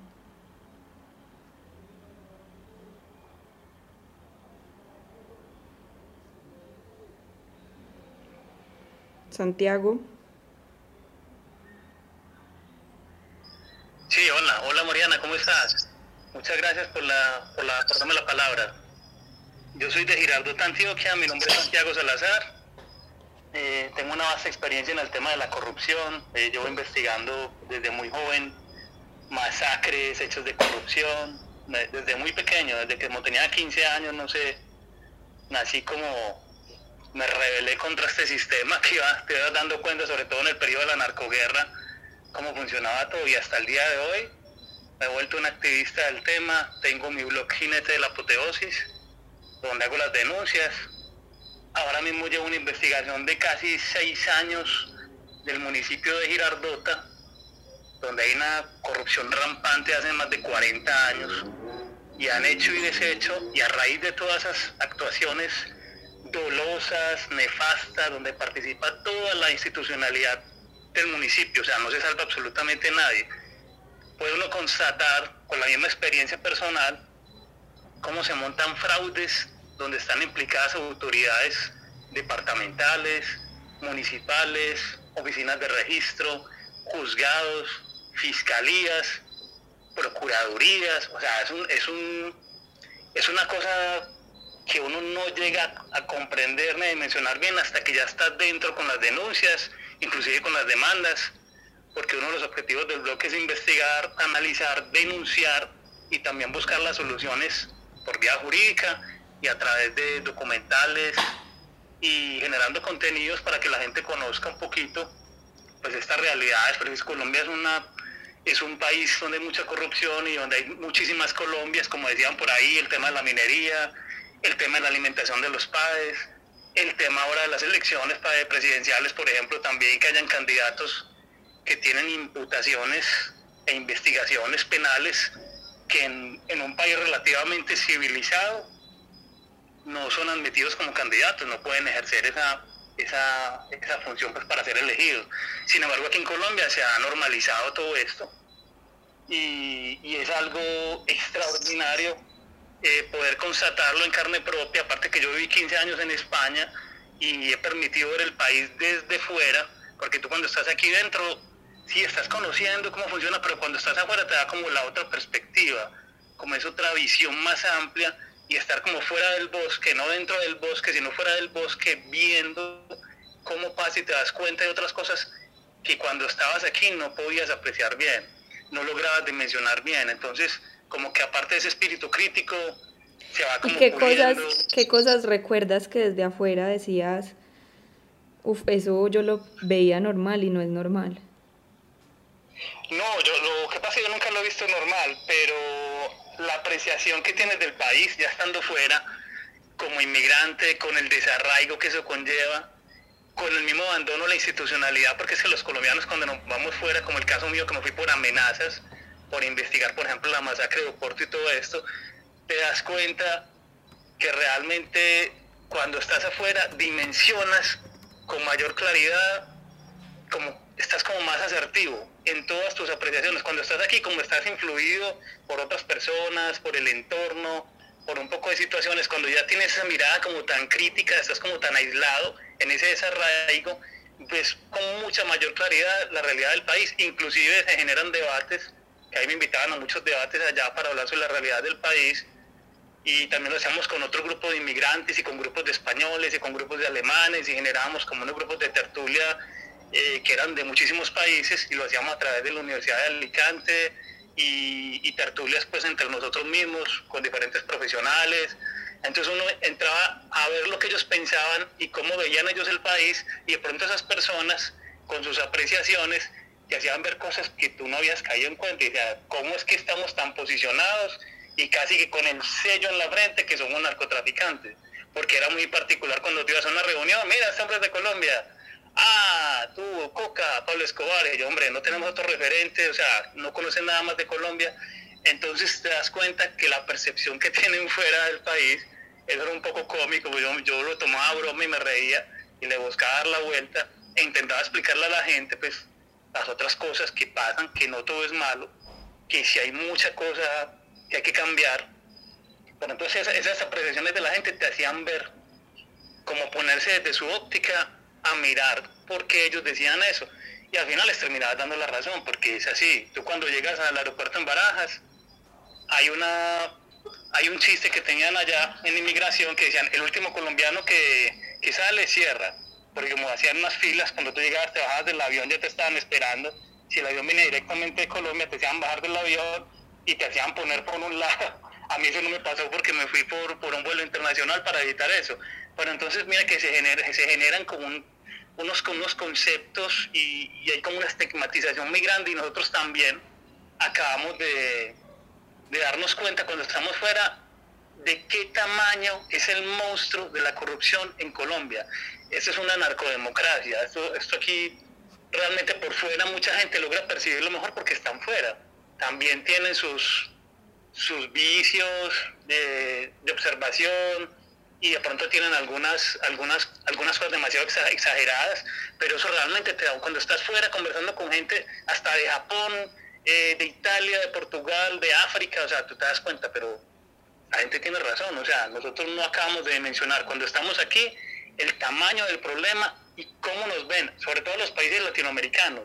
Santiago. Sí, hola, hola Mariana, ¿cómo estás? Muchas gracias por la, por la, darme la palabra. Yo soy de Girardot, Antioquia, mi nombre es Santiago Salazar eh, tengo una vasta experiencia en el tema de la corrupción. Eh, llevo investigando desde muy joven masacres, hechos de corrupción, desde muy pequeño, desde que como tenía 15 años, no sé, nací como me rebelé contra este sistema que iba, te ibas dando cuenta, sobre todo en el periodo de la narcoguerra, cómo funcionaba todo. Y hasta el día de hoy me he vuelto un activista del tema, tengo mi blog Jinete de la Apoteosis, donde hago las denuncias, Ahora mismo llevo una investigación de casi seis años del municipio de Girardota, donde hay una corrupción rampante hace más de 40 años, y han hecho y deshecho, y a raíz de todas esas actuaciones dolosas, nefastas, donde participa toda la institucionalidad del municipio, o sea, no se salva absolutamente nadie, puede uno constatar con la misma experiencia personal cómo se montan fraudes donde están implicadas autoridades departamentales, municipales, oficinas de registro, juzgados, fiscalías, procuradurías, o sea, es, un, es, un, es una cosa que uno no llega a comprender ni a dimensionar bien hasta que ya está dentro con las denuncias, inclusive con las demandas, porque uno de los objetivos del bloque es investigar, analizar, denunciar y también buscar las soluciones por vía jurídica y a través de documentales y generando contenidos para que la gente conozca un poquito pues estas realidades, porque Colombia es una es un país donde hay mucha corrupción y donde hay muchísimas Colombias, como decían por ahí, el tema de la minería, el tema de la alimentación de los padres, el tema ahora de las elecciones presidenciales, por ejemplo, también que hayan candidatos que tienen imputaciones e investigaciones penales que en un país relativamente civilizado no son admitidos como candidatos, no pueden ejercer esa, esa, esa función pues, para ser elegidos. Sin embargo, aquí en Colombia se ha normalizado todo esto y, y es algo extraordinario eh, poder constatarlo en carne propia, aparte que yo viví 15 años en España y he permitido ver el país desde fuera, porque tú cuando estás aquí dentro, sí estás conociendo cómo funciona, pero cuando estás afuera te da como la otra perspectiva, como es otra visión más amplia y estar como fuera del bosque, no dentro del bosque, sino fuera del bosque, viendo cómo pasa y te das cuenta de otras cosas que cuando estabas aquí no podías apreciar bien, no lograbas dimensionar bien. Entonces, como que aparte de ese espíritu crítico, se va como... ¿Y qué cosas, qué cosas recuerdas que desde afuera decías, uff, eso yo lo veía normal y no es normal? No, yo lo que pasa es que yo nunca lo he visto normal, pero la apreciación que tienes del país ya estando fuera, como inmigrante, con el desarraigo que eso conlleva, con el mismo abandono la institucionalidad, porque es que los colombianos cuando nos vamos fuera, como el caso mío que me fui por amenazas, por investigar, por ejemplo, la masacre de Oporto y todo esto, te das cuenta que realmente cuando estás afuera dimensionas con mayor claridad, como estás como más asertivo en todas tus apreciaciones. Cuando estás aquí, como estás influido por otras personas, por el entorno, por un poco de situaciones, cuando ya tienes esa mirada como tan crítica, estás como tan aislado en ese desarraigo, pues con mucha mayor claridad la realidad del país. Inclusive se generan debates, que ahí me invitaban a muchos debates allá para hablar sobre la realidad del país. Y también lo hacíamos con otro grupo de inmigrantes y con grupos de españoles y con grupos de alemanes y generábamos como unos grupos de tertulia eh, que eran de muchísimos países y lo hacíamos a través de la Universidad de Alicante y, tertulias pues entre nosotros mismos con diferentes profesionales. Entonces uno entraba a ver lo que ellos pensaban y cómo veían ellos el país y de pronto esas personas con sus apreciaciones te hacían ver cosas que tú no habías caído en cuenta y decían, ¿cómo es que estamos tan posicionados y casi que con el sello en la frente que somos narcotraficantes? Porque era muy particular cuando te ibas a una reunión, mira, este hombre de Colombia, ah, tú, Coca, Pablo Escobar, y yo, hombre, no tenemos otro referente, o sea, no conocen nada más de Colombia, entonces te das cuenta que la percepción que <laughs> tienen fuera del país, eso era un poco cómico, pues yo, yo lo tomaba broma y me reía, y le buscaba dar la vuelta, e intentaba explicarle a la gente, pues, las otras cosas que pasan, que no todo es malo, que si hay mucha cosa que hay que cambiar, pero entonces esas apreciaciones de la gente te hacían ver, como ponerse desde su óptica a mirar por qué ellos decían eso. Y al final les terminaba dando la razón, porque es así. Tú cuando llegas al aeropuerto en Barajas, hay una hay un chiste que tenían allá en inmigración que decían, el último colombiano que, que sale cierra, porque como hacían unas filas, cuando tú llegabas, te bajabas del avión, ya te estaban esperando. Si el avión viene directamente de Colombia, te hacían bajar del avión y te hacían poner por un lado. A mí eso no me pasó porque me fui por, por un vuelo internacional para evitar eso. Pero entonces mira que se, genera, se generan como unos, unos conceptos y, hay como una estigmatización muy grande y nosotros también acabamos de, darnos cuenta cuando estamos fuera de qué tamaño es el monstruo de la corrupción en Colombia. Eso es una narcodemocracia. Esto, esto aquí realmente por fuera mucha gente logra percibirlo mejor porque están fuera. También tienen sus, sus vicios de, observación, y de pronto tienen algunas, algunas, algunas cosas demasiado exageradas, pero eso realmente te da, cuando estás fuera conversando con gente hasta de Japón, eh, de Italia, de Portugal, de África, o sea, tú te das cuenta, pero la gente tiene razón, o sea, nosotros no acabamos de mencionar, cuando estamos aquí, el tamaño del problema y cómo nos ven, sobre todo los países latinoamericanos,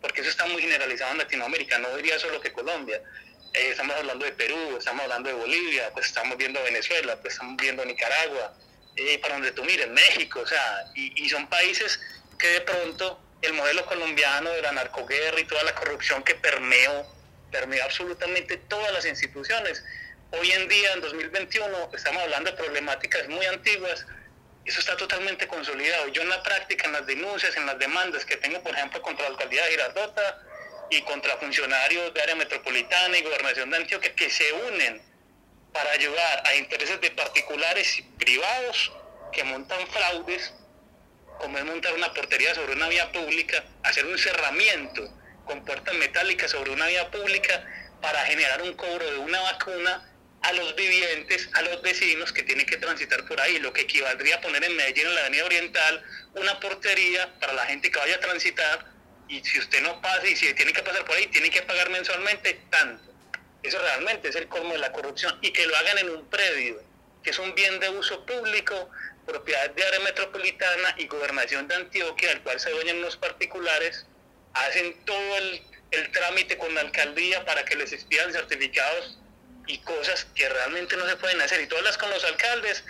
porque eso está muy generalizado en Latinoamérica, no diría solo que Colombia, eh, estamos hablando de Perú, estamos hablando de Bolivia, pues estamos viendo Venezuela, pues estamos viendo Nicaragua, eh, para donde tú mires, México, o sea, y, son países que de pronto el modelo colombiano de la narcoguerra y toda la corrupción que permeó, permeó absolutamente todas las instituciones. Hoy en día, en 2021, estamos hablando de problemáticas muy antiguas, eso está totalmente consolidado. Yo en la práctica, en las denuncias, en las demandas que tengo, por ejemplo, contra la alcaldía de Girardota, y contra funcionarios de área metropolitana y gobernación de Antioquia que se unen para ayudar a intereses de particulares privados que montan fraudes, como es montar una portería sobre una vía pública, hacer un cerramiento con puertas metálicas sobre una vía pública para generar un cobro de una vacuna a los vivientes, a los vecinos que tienen que transitar por ahí, lo que equivaldría a poner en Medellín, en la Avenida Oriental, una portería para la gente que vaya a transitar y si usted no pasa y si tiene que pasar por ahí, tiene que pagar mensualmente tanto. Eso realmente es el colmo de la corrupción y que lo hagan en un predio, que es un bien de uso público, propiedad de área metropolitana y gobernación de Antioquia, al cual se dueñan los particulares, hacen todo el, el trámite con la alcaldía para que les expidan certificados y cosas que realmente no se pueden hacer. Y todas las con los alcaldes,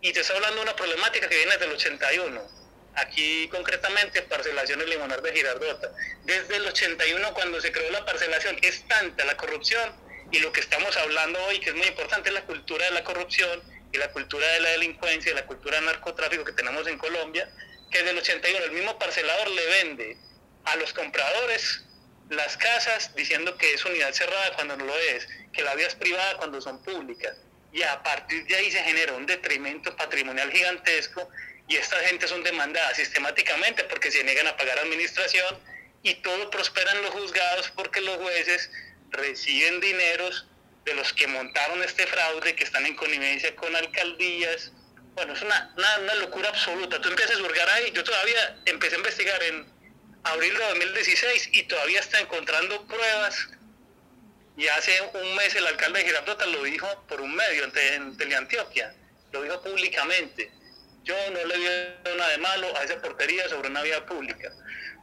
y te está hablando de una problemática que viene desde el 81. Aquí concretamente parcelación del limonar de Girardota. Desde el 81 cuando se creó la parcelación es tanta la corrupción y lo que estamos hablando hoy que es muy importante es la cultura de la corrupción y la cultura de la delincuencia y la cultura del narcotráfico que tenemos en Colombia, que desde el 81 el mismo parcelador le vende a los compradores las casas diciendo que es unidad cerrada cuando no lo es, que la vía es privada cuando son públicas. Y a partir de ahí se genera un detrimento patrimonial gigantesco y estas gentes son demandadas sistemáticamente porque se niegan a pagar administración y todo prospera en los juzgados porque los jueces reciben dineros de los que montaron este fraude, que están en connivencia con alcaldías. Bueno, es una, una, una locura absoluta. Tú empiezas a hurgar ahí. Yo todavía empecé a investigar en abril de 2016 y todavía está encontrando pruebas. Y hace un mes el alcalde de Girardota lo dijo por un medio en Teleantioquia, lo dijo públicamente. Yo no le veo nada de malo a esa portería sobre una vía pública.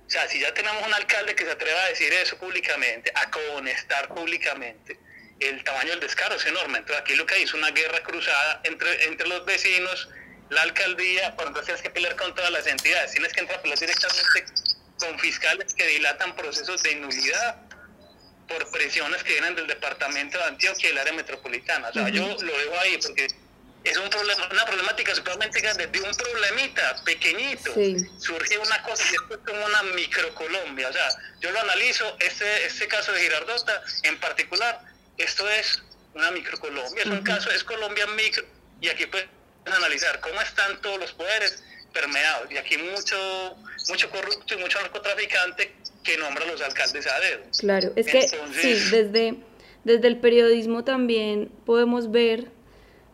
O sea, si ya tenemos un alcalde que se atreva a decir eso públicamente, a conestar públicamente, el tamaño del descaro es enorme. Entonces aquí lo que hay es una guerra cruzada entre, entre los vecinos, la alcaldía, por entonces tienes que pelear con todas las entidades, tienes que entrar a pelear directamente con fiscales que dilatan procesos de nulidad por presiones que vienen del departamento de Antioquia y el área metropolitana. O sea, yo lo dejo ahí porque es un problema, una problemática supermente grande. De un problemita pequeñito surge una cosa y esto es como una microcolombia. O sea, yo lo analizo, este, este caso de Girardota en particular, esto es una microcolombia, es un caso, es Colombia micro, y aquí pueden analizar cómo están todos los poderes permeados. Y aquí mucho, mucho corrupto y mucho narcotraficante que nombra a los alcaldes a dedo. Claro, es que sí, desde, desde el periodismo también podemos ver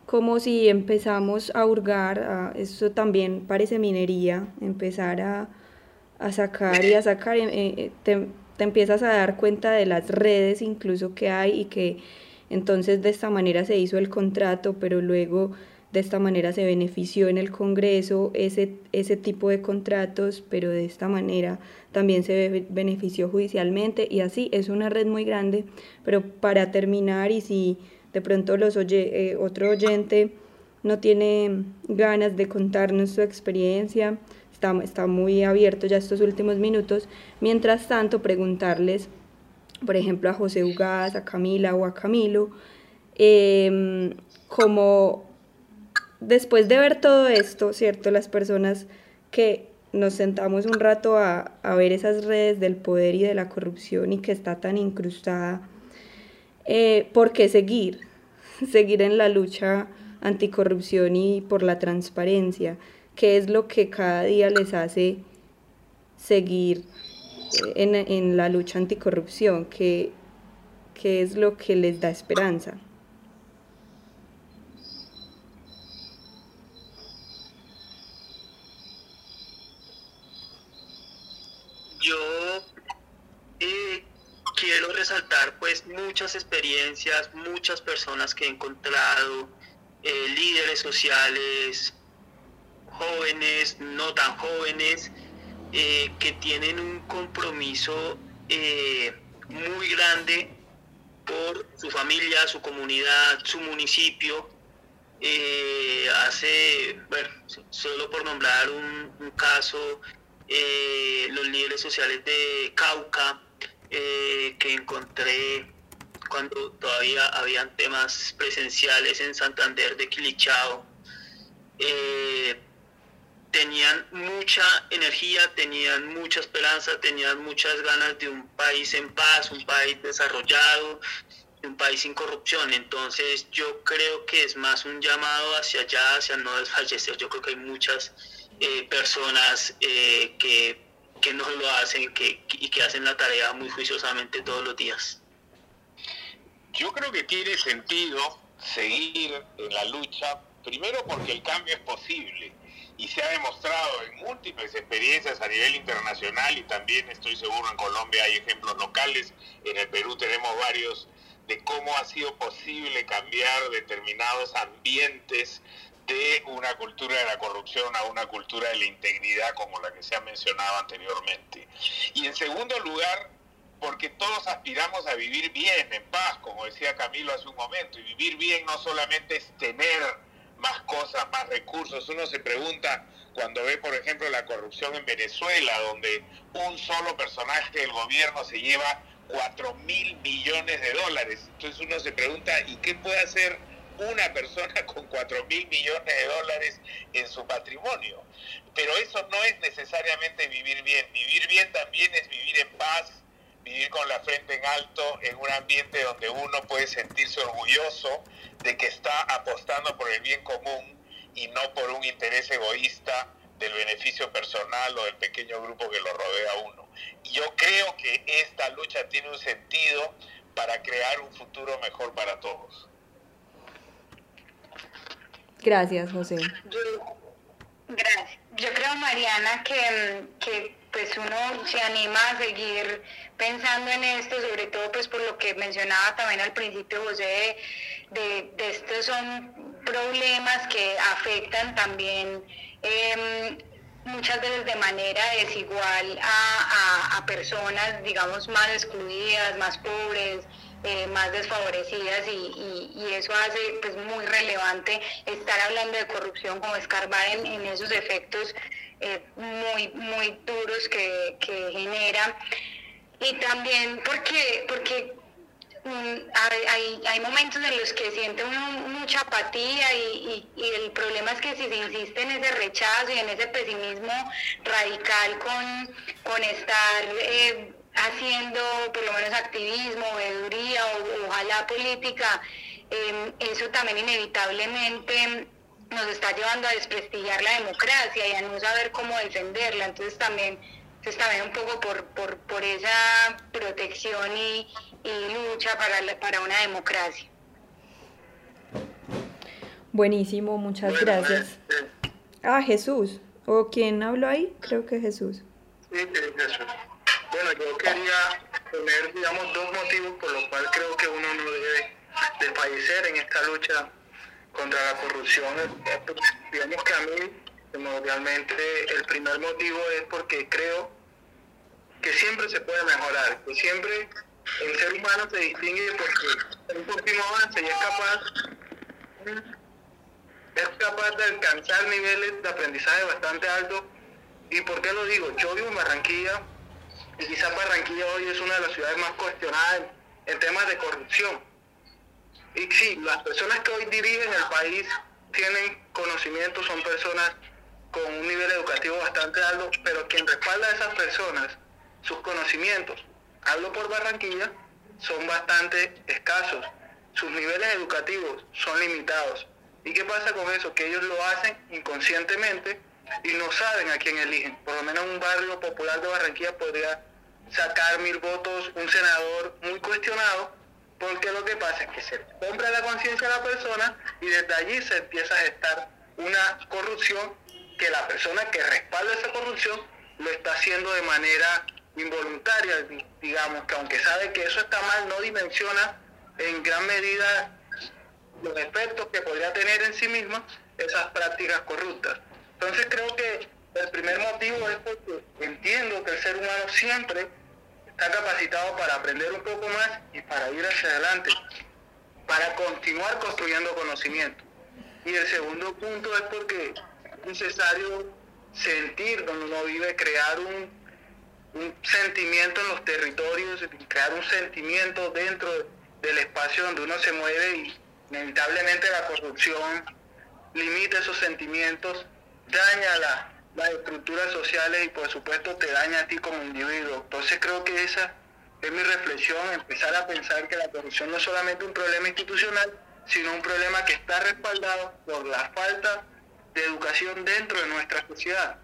como si empezamos a hurgar, a, eso también parece minería, empezar a, a sacar y a sacar, eh, eh, te, te empiezas a dar cuenta de las redes incluso que hay y que entonces de esta manera se hizo el contrato, pero luego de esta manera se benefició en el Congreso ese, ese tipo de contratos, pero de esta manera también se benefició judicialmente y así es una red muy grande. Pero para terminar y si de pronto los oye, eh, otro oyente no tiene ganas de contarnos su experiencia, está, está muy abierto ya estos últimos minutos. Mientras tanto, preguntarles, por ejemplo, a José Ugaz, a Camila o a Camilo, eh, como después de ver todo esto, ¿cierto? Las personas que nos sentamos un rato a, ver esas redes del poder y de la corrupción y que está tan incrustada, eh, ¿por qué seguir? <laughs> Seguir en la lucha anticorrupción y por la transparencia. ¿Qué es lo que cada día les hace seguir eh, en, en la lucha anticorrupción? ¿Qué, ¿Qué es lo que les da esperanza? Pues muchas experiencias, muchas personas que he encontrado, eh, líderes sociales, jóvenes, no tan jóvenes, eh, que tienen un compromiso eh, muy grande por su familia, su comunidad, su municipio. hace, bueno, solo por nombrar un caso, los líderes sociales de Cauca, eh, que encontré cuando todavía habían temas presenciales en Santander de Quilichao. Eh, tenían mucha energía, tenían mucha esperanza, tenían muchas ganas de un país en paz, un país desarrollado un país sin corrupción. Entonces yo creo que es más un llamado hacia allá, hacia no desfallecer. Yo creo que hay muchas eh, personas eh, que, que, no lo hacen y que hacen la tarea muy juiciosamente todos los días. Yo creo que tiene sentido seguir en la lucha, primero porque el cambio es posible y se ha demostrado en múltiples experiencias a nivel internacional y también estoy seguro en Colombia hay ejemplos locales, en el Perú tenemos varios de cómo ha sido posible cambiar determinados ambientes de una cultura de la corrupción a una cultura de la integridad como la que se ha mencionado anteriormente. Y en segundo lugar, porque todos aspiramos a vivir bien, en paz, como decía Camilo hace un momento, y vivir bien no solamente es tener más cosas, más recursos. Uno se pregunta cuando ve, por ejemplo, la corrupción en Venezuela, donde un solo personaje del gobierno se lleva 4 mil millones de dólares. Entonces uno se pregunta, ¿y qué puede hacer una persona <laughs> con 4 mil millones de dólares en su patrimonio? Pero eso no es necesariamente vivir bien. Vivir bien también es vivir en paz, vivir con la frente en alto en un ambiente donde uno puede sentirse orgulloso de que está apostando por el bien común y no por un interés egoísta del beneficio personal o del pequeño grupo que lo rodea a uno. Y yo creo que esta lucha tiene un sentido para crear un futuro mejor para todos. Gracias, José. gracias. Yo creo, Mariana, que, que pues uno se anima a seguir pensando en esto, sobre todo pues por lo que mencionaba también al principio José, de, de estos son problemas que afectan también em, muchas veces de manera desigual a, a, personas, digamos, más excluidas, más pobres, eh, más desfavorecidas y, eso hace pues muy relevante estar hablando de corrupción como escarbar en, esos efectos eh, muy, muy duros que, que genera. Y también porque, porque mm, hay, hay, momentos en los que siente uno mucha apatía y, y, el problema es que si se insiste en ese rechazo y en ese pesimismo radical con, con estar eh, haciendo por lo menos activismo, veeduría o ojalá política, eh, eso también inevitablemente nos está llevando a desprestigiar la democracia y a no saber cómo defenderla. Entonces también se está un poco por, por, por esa protección y, y lucha para, para una democracia. Buenísimo, muchas gracias. Ah, Jesús. ¿O quién habló ahí? Creo que Jesús. Sí, Jesús. Bueno, yo quería poner, digamos, dos motivos por los cuales creo que uno no debe desfallecer en esta lucha contra la corrupción, digamos que a mí, primordialmente, el primer motivo es porque creo que siempre se puede mejorar, que siempre el ser humano se distingue porque un continuo avance y es capaz, es capaz de alcanzar niveles de aprendizaje bastante altos. ¿Y por qué lo digo? Yo vivo en Barranquilla y quizás Barranquilla hoy es una de las ciudades más cuestionadas en temas de corrupción y sí, las personas que hoy dirigen el país tienen conocimiento, son personas con un nivel educativo bastante alto, pero quien respalda a esas personas, sus conocimientos, hablo por Barranquilla, son bastante escasos. Sus niveles educativos son limitados. ¿Y qué pasa con eso? Que ellos lo hacen inconscientemente y no saben a quién eligen. Por lo menos un barrio popular de Barranquilla podría sacar mil votos un senador muy cuestionado porque lo que pasa es que se compra la conciencia de la persona y desde allí se empieza a gestar una corrupción que la persona que respalda esa corrupción lo está haciendo de manera involuntaria, digamos, que aunque sabe que eso está mal, no dimensiona en gran medida los efectos que podría tener en sí misma esas prácticas corruptas. Entonces creo que el primer motivo es porque entiendo que el ser humano siempre está capacitado para aprender un poco más y para ir hacia adelante, para continuar construyendo conocimiento. Y el segundo punto es porque es necesario sentir donde uno vive, crear un, sentimiento en los territorios, crear un sentimiento dentro del espacio donde uno se mueve y inevitablemente la corrupción limita esos sentimientos, daña la, las estructuras sociales y por supuesto te daña a ti como individuo. Entonces creo que esa es mi reflexión, empezar a pensar que la corrupción no es solamente un problema institucional, sino un problema que está respaldado por la falta de educación dentro de nuestra sociedad.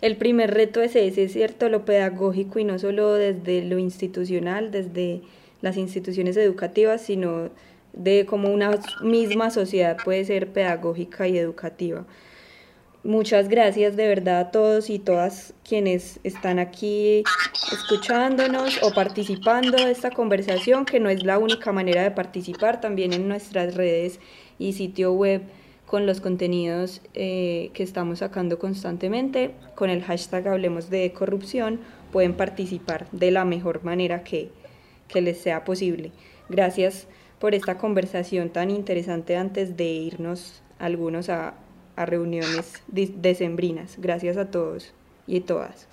El primer reto es ese, es cierto, lo pedagógico y no solo desde lo institucional, desde las instituciones educativas, sino de cómo una misma sociedad puede ser pedagógica y educativa. Muchas gracias de verdad a todos y todas quienes están aquí escuchándonos o participando de esta conversación, que no es la única manera de participar, también en nuestras redes y sitio web con los contenidos eh, que estamos sacando constantemente. Con el hashtag Hablemos de Corrupción pueden participar de la mejor manera que, que les sea posible. Gracias por esta conversación tan interesante antes de irnos algunos a a reuniones decembrinas. Gracias a todos y todas.